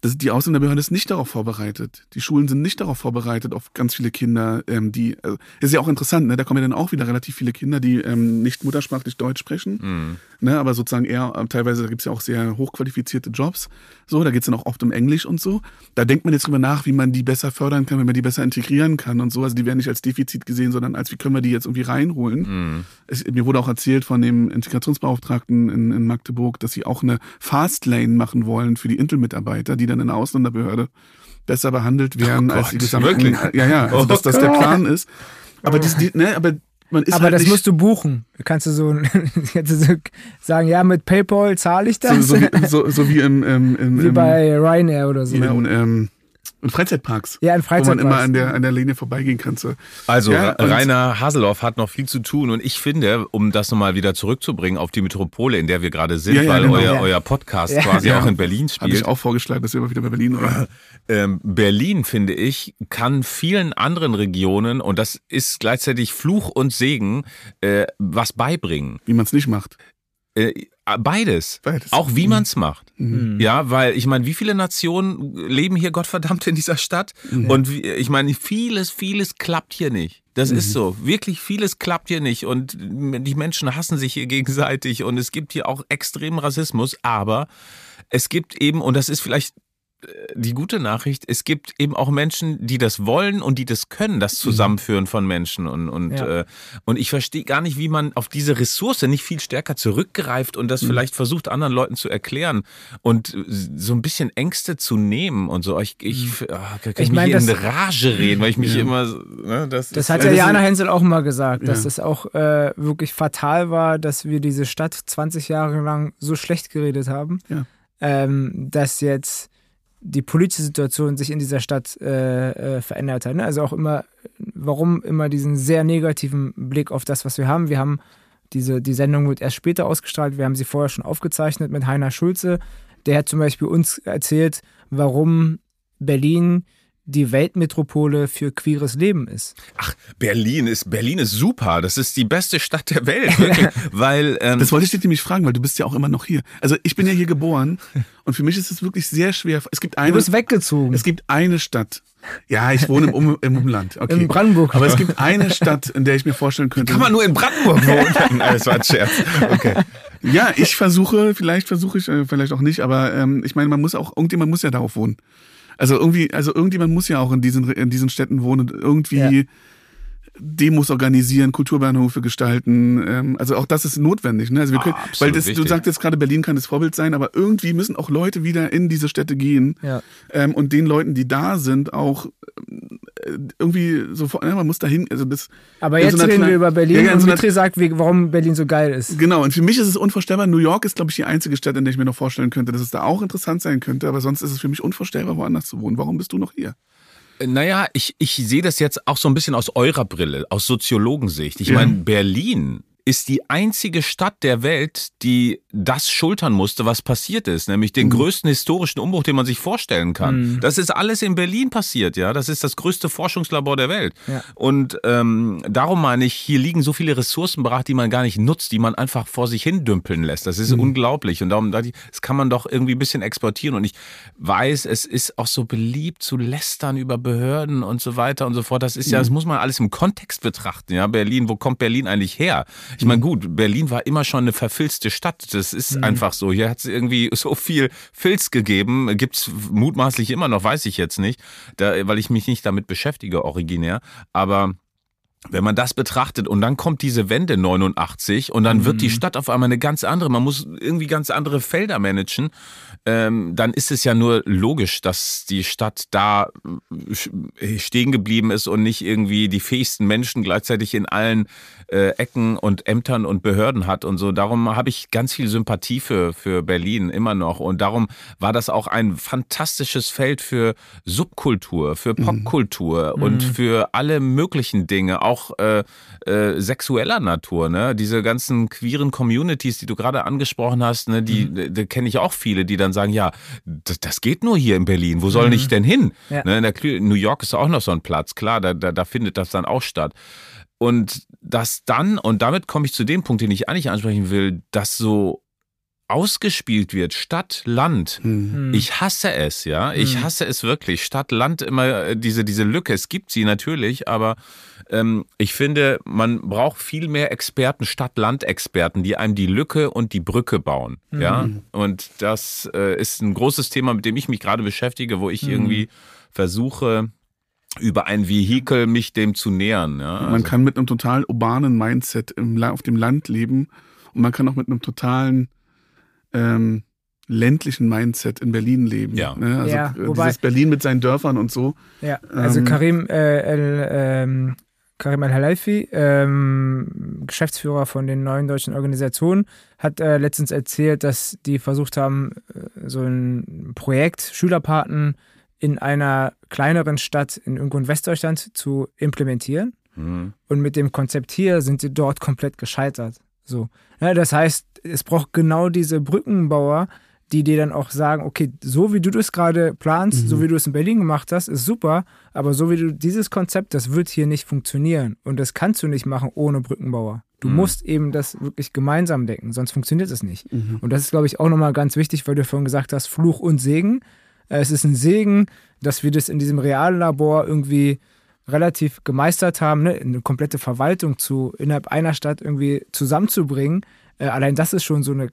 Das, die Ausländerbehörde ist nicht darauf vorbereitet. Die Schulen sind nicht darauf vorbereitet auf ganz viele Kinder, ähm, die. Also, ist ja auch interessant, ne? Da kommen ja dann auch wieder relativ viele Kinder, die ähm, nicht muttersprachlich Deutsch sprechen. Mhm. Ne, aber sozusagen eher, äh, teilweise gibt es ja auch sehr hochqualifizierte Jobs. So, da geht es dann auch oft um Englisch und so. Da denkt man jetzt drüber nach, wie man die besser fördern kann, wie man die besser integrieren kann und so. Also die werden nicht als Defizit gesehen, sondern als wie können wir die jetzt irgendwie reinholen. Mhm. Es, mir wurde auch erzählt von dem Integrationsbeauftragten in, in Magdeburg, dass sie auch eine Fastlane machen wollen für die Intel-Mitarbeiter, die dann in der Ausländerbehörde besser behandelt werden Oh als die gesamten. wirklich? Ja, ja, also Oh dass das der. Plan ist. Aber, das, die, ne, aber man ist Aber halt das musst du buchen. Kannst du so, kannst du so sagen, ja, mit PayPal zahle ich so, das? so, wie, so, so wie im, im, im, Wie im bei Ryanair oder so. in, ähm, in Freizeitparks. Ja, in Wo man Freizeitparks. immer an der, an der Linie vorbeigehen kann. So. Also Ja, und- Rainer Haseloff hat noch viel zu tun und ich finde, um das nochmal wieder zurückzubringen auf die Metropole, in der wir gerade sind, Ja, ja, weil genau. euer, Ja. euer Podcast Ja. quasi Ja. auch in Berlin Habe ich spielt. auch vorgeschlagen, dass wir immer wieder bei Berlin waren. Ähm, Berlin, finde ich, kann vielen anderen Regionen, und das ist gleichzeitig Fluch und Segen, äh, was beibringen. Wie man es nicht macht. Äh, beides. Beides. Auch wie man es macht. Mhm. Ja, weil ich meine, wie viele Nationen leben hier Gottverdammt in dieser Stadt? Und wie, ich meine, vieles, vieles klappt hier nicht. Das ist so. Wirklich vieles klappt hier nicht. Und die Menschen hassen sich hier gegenseitig. Und es gibt hier auch extremen Rassismus. Aber es gibt eben, und das ist vielleicht äh, die gute Nachricht, es gibt eben auch Menschen, die das wollen und die das können, das Zusammenführen von Menschen. Und, und, Ja. äh, und ich verstehe gar nicht, wie man auf diese Ressource nicht viel stärker zurückgreift und das vielleicht versucht, anderen Leuten zu erklären und so ein bisschen Ängste zu nehmen und so. Ich, ich, ah, kann Ich ich mein, mich in Rage reden, weil ich mich Ja. immer, ne, das, Das ist- hat Ja, Jana Hensel auch mal gesagt, dass Ja. es auch äh, wirklich fatal war, dass wir diese Stadt 20 Jahre lang so schlecht geredet haben, ähm, dass jetzt die politische Situation sich in dieser Stadt äh, äh, verändert hat. Ne? Also auch immer, warum immer diesen sehr negativen Blick auf das, was wir haben. Wir haben diese, die Sendung wird erst später ausgestrahlt, wir haben sie vorher schon aufgezeichnet mit Heiner Schulze. Der hat zum Beispiel uns erzählt, warum Berlin die Weltmetropole für queeres Leben ist. Ach, Berlin ist Berlin ist super. Das ist die beste Stadt der Welt, wirklich, weil ähm, Das wollte ich dich nämlich fragen, weil du bist ja auch immer noch hier. Also ich bin ja hier geboren und für mich ist es wirklich sehr schwer. Es gibt Du eine, bist weggezogen. es gibt eine Stadt. Ja, ich wohne im, um, im Umland. Okay. In Brandenburg. Aber es gibt eine Stadt, in der ich mir vorstellen könnte. kann man nur in Brandenburg wohnen. Nein, das war ein Scherz. Okay. Ja, ich versuche, vielleicht versuche ich, äh, vielleicht auch nicht, aber ähm, ich meine, man muss auch, irgendjemand muss ja darauf wohnen. Also irgendwie, also irgendjemand muss ja auch in diesen, in diesen Städten wohnen und irgendwie Ja. Demos organisieren, Kulturbahnhöfe gestalten. Ähm, also auch das ist notwendig. Ne? Also wir Ah, können, absolut weil das, du jetzt gerade, Berlin kann das Vorbild sein, aber irgendwie müssen auch Leute wieder in diese Städte gehen Ja. ähm, und den Leuten, die da sind, auch irgendwie sofort, ja, man muss dahin, also das. Aber jetzt so reden wir über Berlin Ja, und so Mitri sagt, wie, warum Berlin so geil ist. Genau, und für mich ist es unvorstellbar. New York ist, glaube ich, die einzige Stadt, in der ich mir noch vorstellen könnte, dass es da auch interessant sein könnte, aber sonst ist es für mich unvorstellbar, woanders zu wohnen. Warum bist du noch hier? Naja, ich, ich sehe das jetzt auch so ein bisschen aus eurer Brille, aus Soziologensicht. Ich Ja. meine, Berlin ist die einzige Stadt der Welt, die das schultern musste, was passiert ist, nämlich den größten historischen Umbruch, den man sich vorstellen kann. Das ist alles in Berlin passiert, ja. Das ist das größte Forschungslabor der Welt. Ja. Und ähm, darum meine ich, hier liegen so viele Ressourcen bereit, die man gar nicht nutzt, die man einfach vor sich hin dümpeln lässt. Das ist unglaublich. Und darum, das kann man doch irgendwie ein bisschen exportieren. Und ich weiß, es ist auch so beliebt zu lästern über Behörden und so weiter und so fort. Das ist ja, das muss man alles im Kontext betrachten. Ja, Berlin, wo kommt Berlin eigentlich her? Ich meine, gut, Berlin war immer schon eine verfilzte Stadt. Das ist einfach so. Hier hat es irgendwie so viel Filz gegeben. Gibt's mutmaßlich immer noch, weiß ich jetzt nicht, da, weil ich mich nicht damit beschäftige, originär. Aber wenn man das betrachtet und dann kommt diese Wende 89 und dann wird die Stadt auf einmal eine ganz andere, man muss irgendwie ganz andere Felder managen, ähm, dann ist es ja nur logisch, dass die Stadt da äh, stehen geblieben ist und nicht irgendwie die fähigsten Menschen gleichzeitig in allen äh, Ecken und Ämtern und Behörden hat und so. Darum habe ich ganz viel Sympathie für, für Berlin immer noch und darum war das auch ein fantastisches Feld für Subkultur, für Popkultur und für alle möglichen Dinge, auch äh, äh, sexueller Natur. Ne? Diese ganzen queeren Communities, die du gerade angesprochen hast, ne, die, da kenne ich auch viele, die dann sagen, ja, das, das geht nur hier in Berlin. Wo soll ich denn hin? Ja. Ne, in der, New York ist auch noch so ein Platz, klar, da, da, da findet das dann auch statt. Und das dann, und damit komme ich zu dem Punkt, den ich eigentlich ansprechen will, dass so ausgespielt wird, Stadt, Land. Hm. Ich hasse es, ja. Ich Mhm. hasse es wirklich. Stadt, Land, immer äh, diese, diese Lücke. Es gibt sie natürlich, aber ähm, ich finde, man braucht viel mehr Experten, Stadt-Land-Experten, die einem die Lücke und die Brücke bauen. Ja. Und das äh, ist ein großes Thema, mit dem ich mich gerade beschäftige, wo ich irgendwie versuche, über ein Vehikel mich dem zu nähern. Ja. Man Also- kann mit einem total urbanen Mindset im, auf dem Land leben und man kann auch mit einem totalen ähm, ländlichen Mindset in Berlin leben. Ja. Ne? Also Ja, äh, wobei- dieses Berlin mit seinen Dörfern und so. Ja, also Ähm, Karim, äh, El, ähm, Karim El-Halaifi, ähm, Geschäftsführer von den neuen deutschen Organisationen, hat äh, letztens erzählt, dass die versucht haben, äh, so ein Projekt Schülerpaten in einer kleineren Stadt in irgendwo in Westdeutschland zu implementieren. Mhm. Und mit dem Konzept hier sind sie dort komplett gescheitert. So. Ja, das heißt, es braucht genau diese Brückenbauer, die dir dann auch sagen, okay, so wie du das gerade planst, so wie du es in Berlin gemacht hast, ist super, aber so wie du dieses Konzept, das wird hier nicht funktionieren. Und das kannst du nicht machen ohne Brückenbauer. Du musst eben das wirklich gemeinsam denken, sonst funktioniert es nicht. Und das ist, glaube ich, auch nochmal ganz wichtig, weil du vorhin gesagt hast, Fluch und Segen. Äh, Es ist ein Segen, dass wir das in diesem Reallabor irgendwie relativ gemeistert haben, ne? eine komplette Verwaltung zu innerhalb einer Stadt irgendwie zusammenzubringen. Äh, allein das ist schon so eine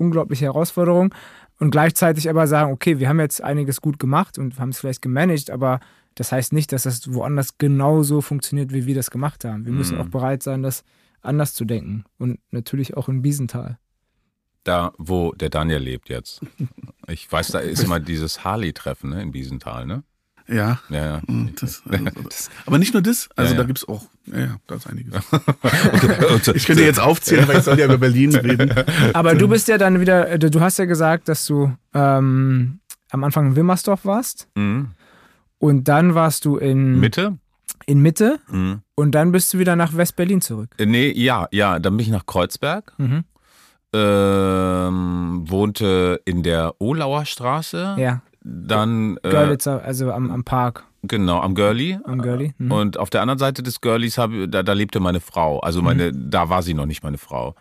unglaubliche Herausforderung. Und gleichzeitig aber sagen, okay, wir haben jetzt einiges gut gemacht und haben es vielleicht gemanagt, aber das heißt nicht, dass das woanders genauso funktioniert, wie wir das gemacht haben. Wir müssen Mhm. auch bereit sein, das anders zu denken. Und natürlich auch in Biesenthal. Da, wo der Daniel lebt jetzt. Ich weiß, da ist immer dieses Harley-Treffen ne, in Biesenthal, ne? Ja. Ja, ja. Mhm, Das, also, aber nicht nur das, also Ja, da ja. gibt's auch, ja, ja, da ist einiges. Okay. Ich könnte jetzt aufzählen, aber ich soll ja über Berlin reden. Aber du bist ja dann wieder, du hast ja gesagt, dass du ähm, am Anfang in Wilmersdorf warst Mhm. und dann warst du in Mitte? in Mitte Mhm. und dann bist du wieder nach West-Berlin zurück. Äh, Nee, ja, ja, dann bin ich nach Kreuzberg, Mhm. ähm, wohnte in der Olauer Straße, Ja, dann äh, Görlitzer, also am, am Park. Genau, am Girlie. Am Girlie. Mhm. Und auf der anderen Seite des Girlies hab, da, da lebte meine Frau. Also meine, da war sie noch nicht meine Frau.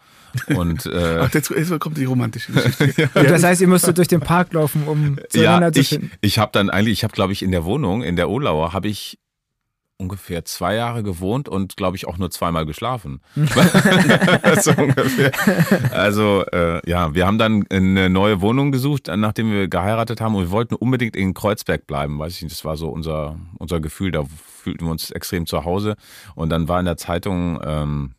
Und äh, Ach, jetzt, jetzt kommt die romantische Geschichte. Und das heißt, ihr müsstet durch den Park laufen, um ja, zueinander zu ich, finden. ich habe dann eigentlich, ich habe glaube ich in der Wohnung, in der Olauer, habe ich ungefähr zwei Jahre gewohnt und glaube ich auch nur zweimal geschlafen. so. Also äh, ja, wir haben dann eine neue Wohnung gesucht, nachdem wir geheiratet haben und wir wollten unbedingt in Kreuzberg bleiben. Weiß ich nicht, das war so unser unser Gefühl. Da fühlten wir uns extrem zu Hause. Und dann war in der Zeitung ähm,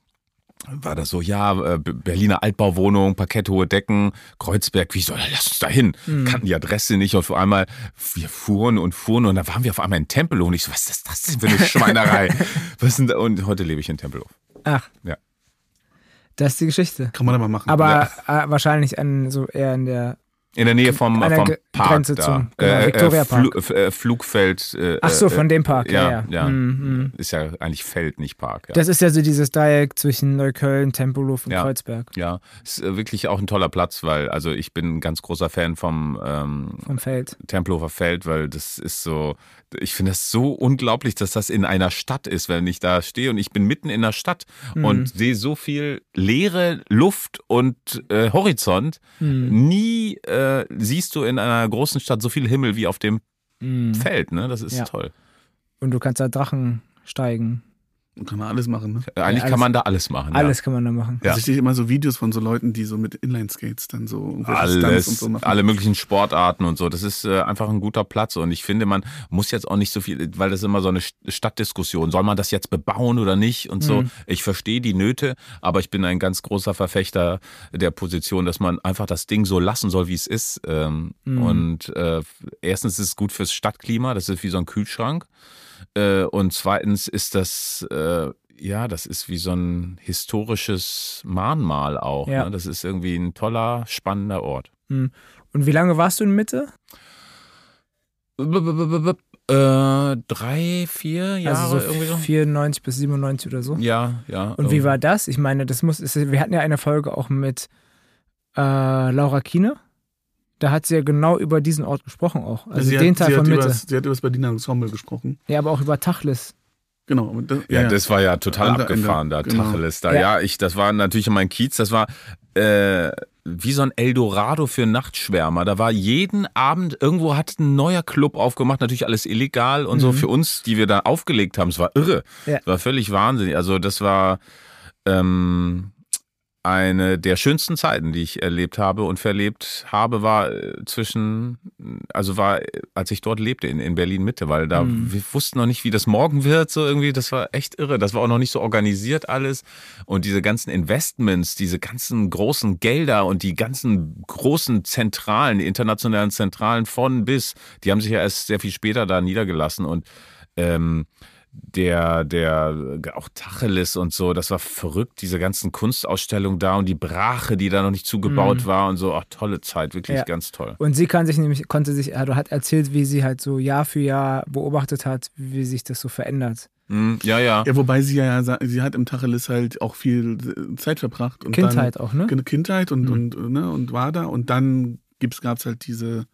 war das so, ja, äh, Berliner Altbauwohnung, parketthohe Decken, Kreuzberg, wie soll lass uns da hin? Kannten die Adresse nicht und auf einmal, wir fuhren und fuhren und dann waren wir auf einmal in Tempelhof und ich so, was ist das denn für eine Schweinerei? was denn da? Und heute lebe ich in Tempelhof. Ach. Ja. Das ist die Geschichte. Kann man da mal machen. Aber äh, wahrscheinlich an so eher in der. In der Nähe vom, vom Park Grenze da. zum- genau, äh, Victoria äh, Flu, äh, Flugfeld. Äh, Ach so, äh, von dem Park. Ja, ja, ja. Mhm, mhm. Ist ja eigentlich Feld, nicht Park. Ja. Das ist ja so dieses Dreieck zwischen Neukölln, Tempelhof und Ja. Kreuzberg ja, ist äh, wirklich auch ein toller Platz, weil also ich bin ein ganz großer Fan vom ähm, vom Feld. Tempelhofer Feld, weil das ist so, ich finde das so unglaublich, dass das in einer Stadt ist, wenn ich da stehe und ich bin mitten in der Stadt und sehe so viel leere Luft und äh, Horizont. Nie äh, siehst du in einer großen Stadt so viel Himmel wie auf dem Feld, ne? Das ist Ja. toll. Und du kannst da Drachen steigen. Kann man alles machen, ne? Äh, Eigentlich alles- kann man da alles machen. Alles kann man da machen. Ja. Also ich sehe immer so Videos von so Leuten, die so mit Inline-Skates dann so alles, und so machen. alle möglichen Sportarten und so. Das ist äh, einfach ein guter Platz und ich finde, man muss jetzt auch nicht so viel, weil das ist immer so eine St- Stadtdiskussion. Soll man das jetzt bebauen oder nicht und so? Ich verstehe die Nöte, aber ich bin ein ganz großer Verfechter der Position, dass man einfach das Ding so lassen soll, wie es ist. Ähm, Und äh, erstens ist es gut fürs Stadtklima, das ist wie so ein Kühlschrank. Äh, und zweitens ist das äh, ja, das ist wie so ein historisches Mahnmal auch. Ja. Ne? Das ist irgendwie ein toller, spannender Ort. Und wie lange warst du in Mitte? Äh, drei, vier Jahre also so irgendwie so. 94 bis 97 oder so. Ja, ja. Und wie war das? Ich meine, das muss, wir hatten ja eine Folge auch mit äh, Laura Kiene. Da hat sie ja genau über diesen Ort gesprochen auch. Also sie den hat, Teil sie von hat Mitte. Übers, sie hat über das Berliner Ensemble gesprochen. Ja, aber auch über Tachlis. Genau. und das- Ja, das war ja total Ende, abgefahren, da genau. Tacheles. Da, Ja. ja. ich, das war natürlich mein Kiez, das war äh, wie so ein Eldorado für Nachtschwärmer. Da war jeden Abend, irgendwo hat ein neuer Club aufgemacht, natürlich alles illegal und so für uns, die wir da aufgelegt haben. Es war irre. Ja. Es war völlig wahnsinnig. Also das war ähm, eine der schönsten Zeiten, die ich erlebt habe und verlebt habe, war äh, zwischen, also war, als ich dort lebte, in, in Berlin Mitte, weil da, wir wussten noch nicht, wie das morgen wird, so irgendwie, das war echt irre. Das war auch noch nicht so organisiert alles. Und diese ganzen Investments, diese ganzen großen Gelder und die ganzen großen Zentralen, die internationalen Zentralen von bis, die haben sich ja erst sehr viel später da niedergelassen und ähm, der, der, auch Tacheles und so, das war verrückt, diese ganzen Kunstausstellungen da und die Brache, die da noch nicht zugebaut war und so, ach, tolle Zeit, wirklich Ja. ganz toll. Und sie kann sich nämlich, konnte sich, also hat erzählt, wie sie halt so Jahr für Jahr beobachtet hat, wie sich das so verändert. Hm, ja, ja. Ja, wobei sie ja, sie hat im Tacheles halt auch viel äh, Zeit verbracht. Und Kindheit dann, auch, ne? Kindheit und, und, ne, und war da. Und dann gab es halt diese,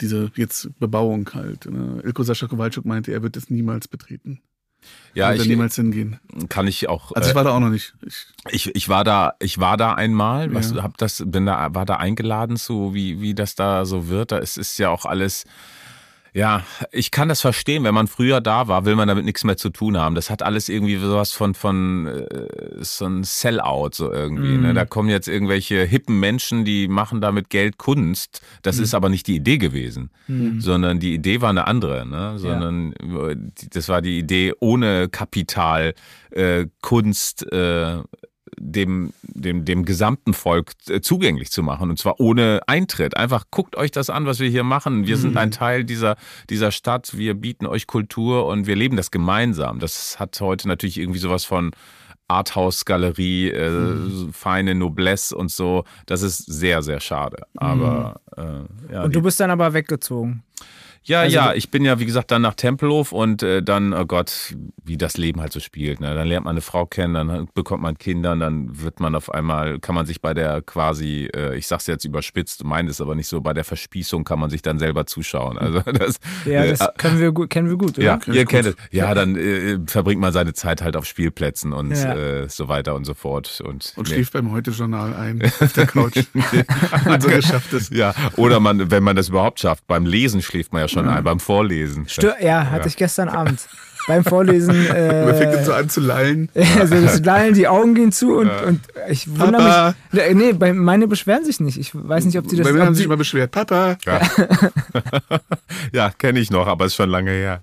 diese jetzt Bebauung halt. Ne? Ilko Sascha Kowalczuk meinte, er wird es niemals betreten. Ja, er wird ich da niemals hingehen. kann ich auch. Also ich äh, war da auch noch nicht. Ich, Ich, ich war da, ich war da einmal, was, Ja. hab das, bin da, war da eingeladen zu, wie, wie das da so wird. Da ist, ist ja auch alles, ja, ich kann das verstehen, wenn man früher da war, will man damit nichts mehr zu tun haben. Das hat alles irgendwie sowas von, von äh, so ein Sellout so irgendwie. Ne? Da kommen jetzt irgendwelche hippen Menschen, die machen damit Geld Kunst. Das ist aber nicht die Idee gewesen, sondern die Idee war eine andere. Ne? Sondern äh, die- das war die Idee ohne Kapital äh, Kunst äh, dem, dem, dem gesamten Volk äh, zugänglich zu machen. Und zwar ohne Eintritt. Einfach guckt euch das an, was wir hier machen. Wir sind ein Teil dieser, dieser Stadt. Wir bieten euch Kultur und wir leben das gemeinsam. Das hat heute natürlich irgendwie sowas von Arthouse-Galerie, äh, feine Noblesse und so. Das ist sehr, sehr schade. Aber äh, ja, Und du bist dann aber weggezogen. Ja, Also- ja, ich bin ja, wie gesagt, dann nach Tempelhof und äh, dann, oh Gott, wie das Leben halt so spielt. Ne? Dann lernt man eine Frau kennen, dann bekommt man Kinder, und dann wird man auf einmal, kann man sich bei der quasi, äh, ich sag's jetzt überspitzt, meine es aber nicht so, bei der Verspießung kann man sich dann selber zuschauen. Also das, Ja, äh, das können wir gut, kennen wir gut, oder? ja, ihr kennt es. Ja, dann äh, verbringt man seine Zeit halt auf Spielplätzen und Ja. äh, so weiter und so fort. Und, Und nee. schläft beim Heute-Journal ein auf der Couch. und so geschafft ist. Ja, oder man, wenn man das überhaupt schafft, beim Lesen schläft man ja schon ein, beim Vorlesen. Stör ja, hatte ich gestern Abend beim Vorlesen. Man fängt dann Äh, so an zu lallen. also das Lallen, die Augen gehen zu und, und ich wundere Papa. mich. Nee, Nee, bei, meine beschweren sich nicht. Ich weiß nicht, ob die das. Bei mir haben sie sich immer beschwert. Papa, Ja, ja kenne ich noch, aber ist schon lange her.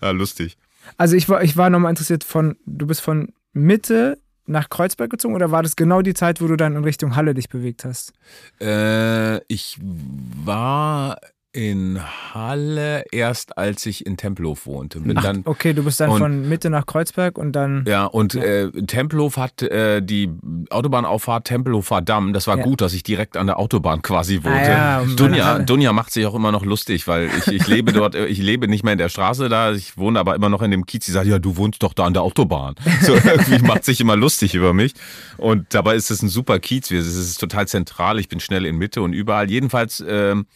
ja, lustig. Also ich war, ich war nochmal interessiert von, du bist von Mitte nach Kreuzberg gezogen oder war das genau die Zeit, wo du dann in Richtung Halle dich bewegt hast? Äh, ich war in Halle erst, als ich in Tempelhof wohnte. Bin dann, Okay, du bist dann Und- von Mitte nach Kreuzberg und dann. ja, und Äh, Tempelhof hat äh, die Autobahnauffahrt Tempelhofer Damm. Das war Ja. gut, dass ich direkt an der Autobahn quasi wohnte. Ah ja, Dunja, Dunja macht sich auch immer noch lustig, weil ich, ich lebe dort, äh, ich lebe nicht mehr in der Straße da, ich wohne aber immer noch in dem Kiez. Sie sagt, ja, du wohnst doch da an der Autobahn. So irgendwie macht sich immer lustig über mich. Und dabei ist es ein super Kiez. Es ist total zentral. Ich bin schnell in Mitte und überall. Jedenfalls, ähm,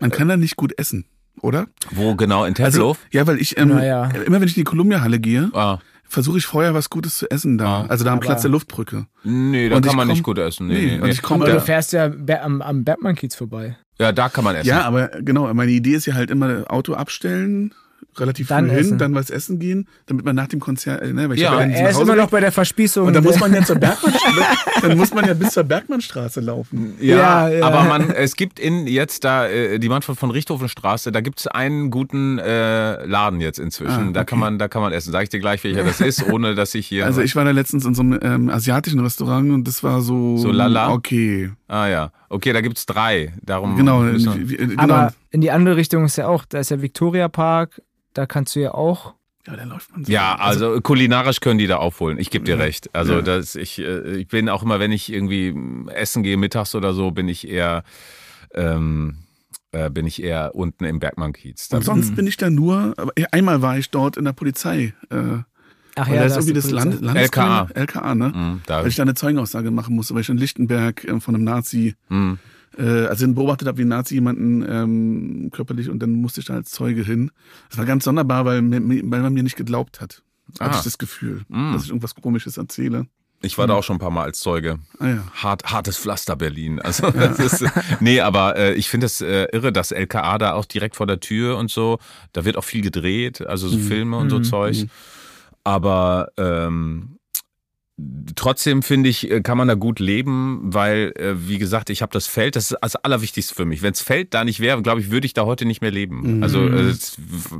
man kann da nicht gut essen, oder? wo genau in Also, Tempelhof? ja, weil ich, ähm, Naja. immer wenn ich in die Columbia-Halle gehe, ah, versuche ich vorher was Gutes zu essen da. Ah. Also da am Platz der Luftbrücke. nee, da Und kann man komm- nicht gut essen. Nee, Nee, nee, und ich komme Aber da. du fährst ja am, am Bergmann-Kiez vorbei. Ja, da kann man essen. Ja, aber genau, meine Idee ist ja halt immer Auto abstellen, relativ Dann früh hin, essen. dann was essen gehen, damit man nach dem Konzert, äh, ne, weil ich Ja, nicht Er ist Hause immer noch bei der Verspießung. und dann muss man ja zur Bergmannstraße, dann muss man ja bis zur Bergmannstraße laufen. Ja, Ja, ja. aber man, es gibt in jetzt da äh, die Manfred von Richthofenstraße, da gibt's einen guten äh, Laden jetzt inzwischen. Ah, Da okay. kann man, da kann man essen. Sag ich dir gleich, welcher das ist, ohne dass ich hier. Also ich war da letztens in so einem ähm, asiatischen Restaurant und das war so, So lala? okay. ah ja, okay, da gibt's drei. Darum Genau, genau. Aber in die andere Richtung ist ja auch, da ist ja Victoria Park, da kannst du ja auch. ja, da läuft man so. Ja, also kulinarisch können die da aufholen. Ich gebe dir Ja. recht. Also Ja. das, ich, äh, ich bin auch immer, wenn ich irgendwie essen gehe mittags oder so, bin ich eher, ähm, äh, bin ich eher unten im Bergmann-Kiez. Und sonst bin ich da nur, einmal war ich dort in der Polizei. Äh, Ach ja, da ist irgendwie das Land. Landeskriminal- LKA, ne? Da, Weil ich da eine Zeugenaussage machen musste, weil ich in Lichtenberg äh, von einem Nazi, mm. äh, also beobachtet habe, wie ein Nazi jemanden ähm, körperlich und dann musste ich da als Zeuge hin. Das war ganz sonderbar, weil, weil man mir nicht geglaubt hat. Hatte Ah. ich das Gefühl, Mm. dass ich irgendwas Komisches erzähle. Ich war da auch schon ein paar Mal als Zeuge. Ah ja. Hart, hartes Pflaster Berlin. Also das ist, nee, aber äh, ich finde es äh, irre, dass LKA da auch direkt vor der Tür und so, da wird auch viel gedreht, also so Filme und so Mhm. Aber ähm, trotzdem finde ich, äh, kann man da gut leben, weil, äh, wie gesagt, ich habe das Feld, das ist das Allerwichtigste für mich. Wenn das Feld da nicht wäre, glaube ich, würde ich da heute nicht mehr leben. Mhm. Also äh, jetzt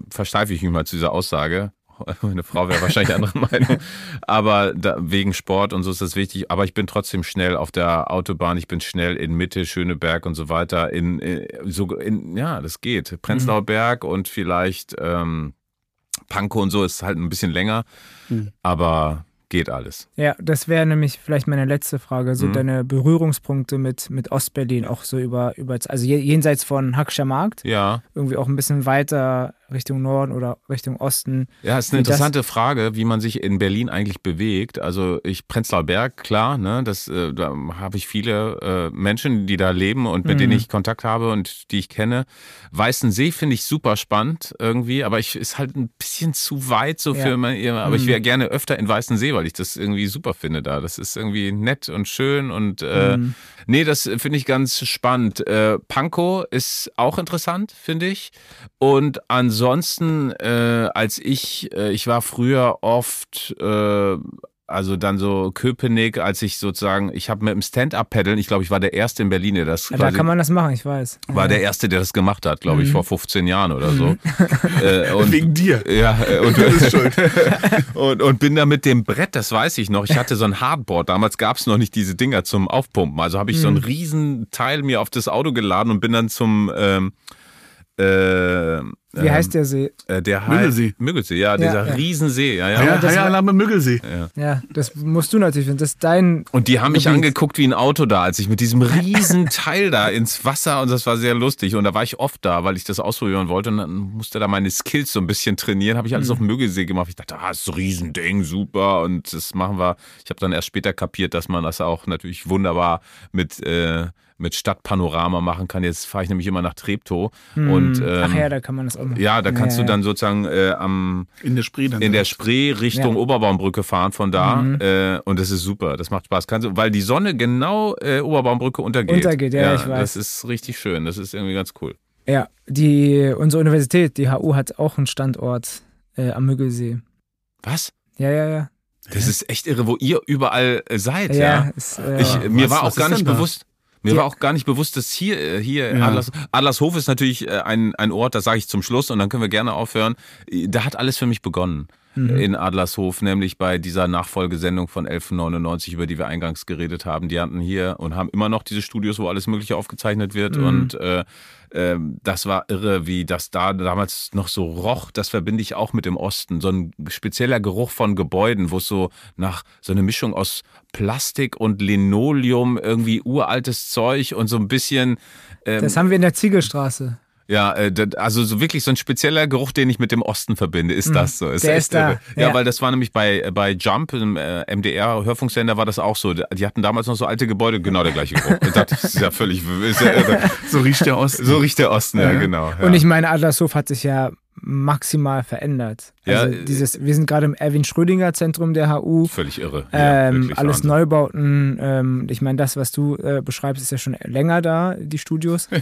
versteife ich mich mal zu dieser Aussage. Meine Frau wäre wahrscheinlich anderer Meinung. Aber da, wegen Sport und so ist das wichtig. Aber ich bin trotzdem schnell auf der Autobahn. Ich bin schnell in Mitte, Schöneberg und so weiter. In, in, so, in ja, das geht. Prenzlauer Berg und vielleicht ähm, Pankow und so ist halt ein bisschen länger. Mhm. Aber geht alles. Ja, das wäre nämlich vielleicht meine letzte Frage. So Mhm. deine Berührungspunkte mit, mit Ostberlin, auch so über, über also je- jenseits von Hackscher Markt, Ja. irgendwie auch ein bisschen weiter Richtung Norden oder Richtung Osten. Ja, ist eine interessante Frage, wie man sich in Berlin eigentlich bewegt. Also ich Prenzlauer Berg, klar, ne, das äh, da habe ich viele äh, Menschen, die da leben und mit Mhm. denen ich Kontakt habe und die ich kenne. Weißensee finde ich super spannend irgendwie, aber ich ist halt ein bisschen zu weit so für Ja. mein, aber ich Mhm. wäre gerne öfter in Weißensee, weil ich das irgendwie super finde da. Das ist irgendwie nett und schön und äh, Mhm. Nee, das finde ich ganz spannend. Äh, Pankow ist auch interessant, finde ich. Und ansonsten, äh, als ich, äh, ich war früher oft, äh, also dann so Köpenick, als ich sozusagen, ich habe mit dem Stand-Up-Paddeln, ich glaube, ich war der Erste in Berlin, der das Ja, da kann man das machen, ich weiß. war der Erste, der das gemacht hat, glaube ich, Mhm. vor 15 Jahren oder so. äh, und, Wegen dir. ja, äh, und, Du bist schuld. und, und bin da mit dem Brett, das weiß ich noch. Ich hatte so ein Hardboard. Damals gab es noch nicht diese Dinger zum Aufpumpen. Also habe ich so ein Mhm. riesen Teil mir auf das Auto geladen und bin dann zum ähm, äh, Wie heißt der See? Äh, der Müggelsee. Müggelsee, ja, dieser ja. Riesensee. Ja, ja. High, das im Müggelsee. Ja, das musst du natürlich finden. Das ist dein. Und die haben mich Gebiet. angeguckt wie ein Auto da, als ich mit diesem riesen Teil da ins Wasser und das war sehr lustig. Und da war ich oft da, weil ich das ausprobieren wollte und dann musste da meine Skills so ein bisschen trainieren. Habe ich alles auf dem Müggelsee gemacht. Ich dachte, ah, das ist ein Riesending, super. Und das machen wir. Ich habe dann erst später kapiert, dass man das auch natürlich wunderbar mit, äh, mit Stadtpanorama machen kann. Jetzt fahre ich nämlich immer nach Treptow. Und, ähm, Ach ja, da kann man das auch ja, da kannst Ja, du ja. dann sozusagen äh, am In der Spree dann. in der Spree Richtung Ja. Oberbaumbrücke fahren von da äh, und das ist super, das macht Spaß, Kannst du, weil die Sonne genau äh, Oberbaumbrücke untergeht. Untergeht, ja, ich weiß. Das ist richtig schön, das ist irgendwie ganz cool. Ja, die, unsere Universität, die HU, hat auch einen Standort äh, am Müggelsee. Was? Ja, ja, ja. Das ist echt irre, wo ihr überall äh, seid, Ja, ja. Ist, äh, Ich, mir was- war auch gar nicht denn da? Mir Ja. war auch gar nicht bewusst, dass hier, äh, hier Ja. Adlers, Adlershof ist natürlich äh, ein, ein Ort, das sage ich zum Schluss und dann können wir gerne aufhören. Da hat alles für mich begonnen. Mhm. In Adlershof, nämlich bei dieser Nachfolgesendung von 1199, über die wir eingangs geredet haben. Die hatten hier und haben immer noch diese Studios, wo alles Mögliche aufgezeichnet wird. Mhm. Und äh, ähm, das war irre, wie das da damals noch so roch. Das verbinde ich auch mit dem Osten. So ein spezieller Geruch von Gebäuden, wo es so nach so eine Mischung aus Plastik und Linoleum, irgendwie uraltes Zeug und so ein bisschen. Ähm, das haben wir in der Ziegelstraße. Ja, äh, also so wirklich so ein spezieller Geruch, den ich mit dem Osten verbinde, ist das so. Mhm. der ist da. Ja, ja. weil das war nämlich bei, bei Jump, im äh, MDR-Hörfunksender, war das auch so. Die hatten damals noch so alte Gebäude, genau der gleiche Geruch. Das ist ja völlig ist ja irre. So riecht der Osten. So riecht der Osten, ja, genau. Ja. Und ich meine, Adlershof hat sich ja maximal verändert. Ja, Also äh, dieses, wir sind gerade im Erwin Schrödinger Zentrum der HU. Völlig irre. Ja, Ähm, alles Wahnsinn. Neubauten. Ähm, ich meine, das, was du äh, beschreibst, ist ja schon länger da, die Studios.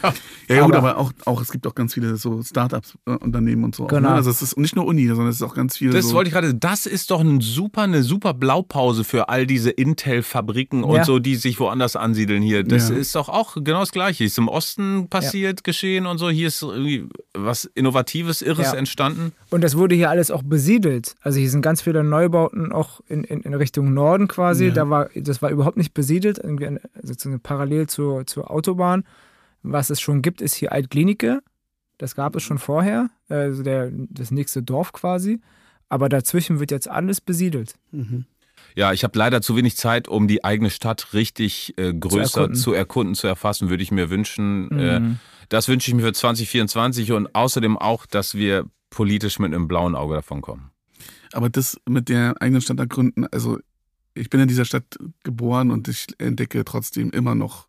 Ja, ja gut, Aber- aber auch, auch es gibt auch ganz viele so Startups-Unternehmen und so. auch, Genau. Ne? Also es ist nicht nur Uni, sondern es ist auch ganz viele Das so. wollte ich gerade, das ist doch ein super, eine super Blaupause für all diese Intel-Fabriken und Ja. so, die sich woanders ansiedeln hier. Das Ja. ist doch auch genau das Gleiche. Ist im Osten passiert, geschehen und so. Hier ist irgendwie was Innovatives, Irres Ja. entstanden. Und das wurde hier alles auch besiedelt. Also hier sind ganz viele Neubauten auch in, in, in Richtung Norden quasi. Ja. Da war, das war überhaupt nicht besiedelt, irgendwie sozusagen parallel zur, zur Autobahn. Was es schon gibt, ist hier Altklinike. Das gab es schon vorher, also der, das nächste Dorf quasi. Aber dazwischen wird jetzt alles besiedelt. Mhm. Ja, ich habe leider zu wenig Zeit, um die eigene Stadt richtig äh, größer erkunden. zu erkunden, zu erfassen, würde ich mir wünschen. Mhm. Äh, das wünsche ich mir für 2024 und außerdem auch, dass wir politisch mit einem blauen Auge davon kommen. Aber das mit der eigenen Stadt ergründen, also ich bin in dieser Stadt geboren und ich entdecke trotzdem immer noch.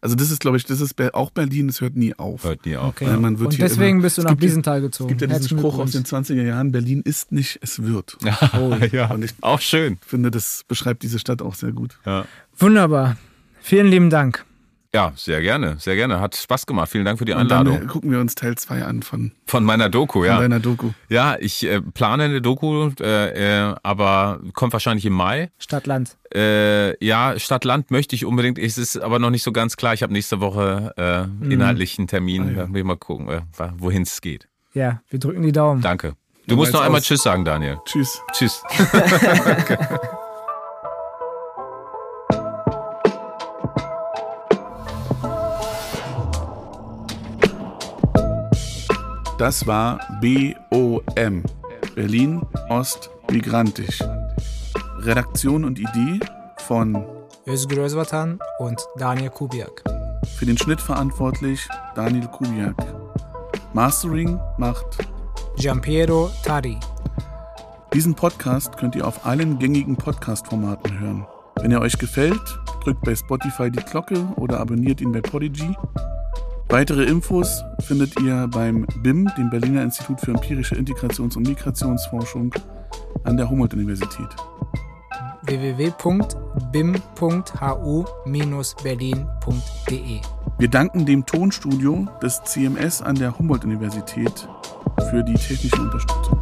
Also das ist, glaube ich, das ist Be- auch Berlin, es hört nie auf. Hört nie auf. Okay. Wird Und deswegen immer- bist du nach gibt ja- Biesenthal Es gezogen. gibt ja diesen Spruch aus den Glückwunsch. 20er Jahren, Berlin ist nicht, es wird. ja, Und ich auch schön. finde, das beschreibt diese Stadt auch sehr gut. Ja. Wunderbar. Vielen lieben Dank. Ja, sehr gerne, sehr gerne. Hat Spaß gemacht. Vielen Dank für die Und dann Einladung. äh, gucken wir uns Teil 2 an von, Von meiner Doku, von ja. deiner Doku. Ja, ich äh, plane eine Doku, äh, äh, aber kommt wahrscheinlich im Mai. Stadt, Land. Äh, ja, Stadt-Land möchte ich unbedingt. Es ist aber noch nicht so ganz klar. Ich habe nächste Woche äh, Mhm. inhaltlich einen Termin. Ah, ja. Da will ich mal gucken, äh, wohin es geht. Ja, wir drücken die Daumen. Danke. Du musst noch einmal aus- Tschüss sagen, Daniel. Tschüss. Tschüss. Das war BOM. Berlin Ost Migrantisch. Redaktion und Idee von Özgür Özvatan und Daniel Kubiak. für den Schnitt verantwortlich Daniel Kubiak. Mastering macht Giampiero Tari. Diesen Podcast könnt ihr auf allen gängigen Podcast-Formaten hören. Wenn er euch gefällt, drückt bei Spotify die Glocke oder abonniert ihn bei Podigy. Weitere Infos findet ihr beim BIM, dem Berliner Institut für empirische Integrations- und Migrationsforschung an der Humboldt-Universität. www.bim.hu-berlin.de Wir danken dem Tonstudio des CMS an der Humboldt-Universität für die technische Unterstützung.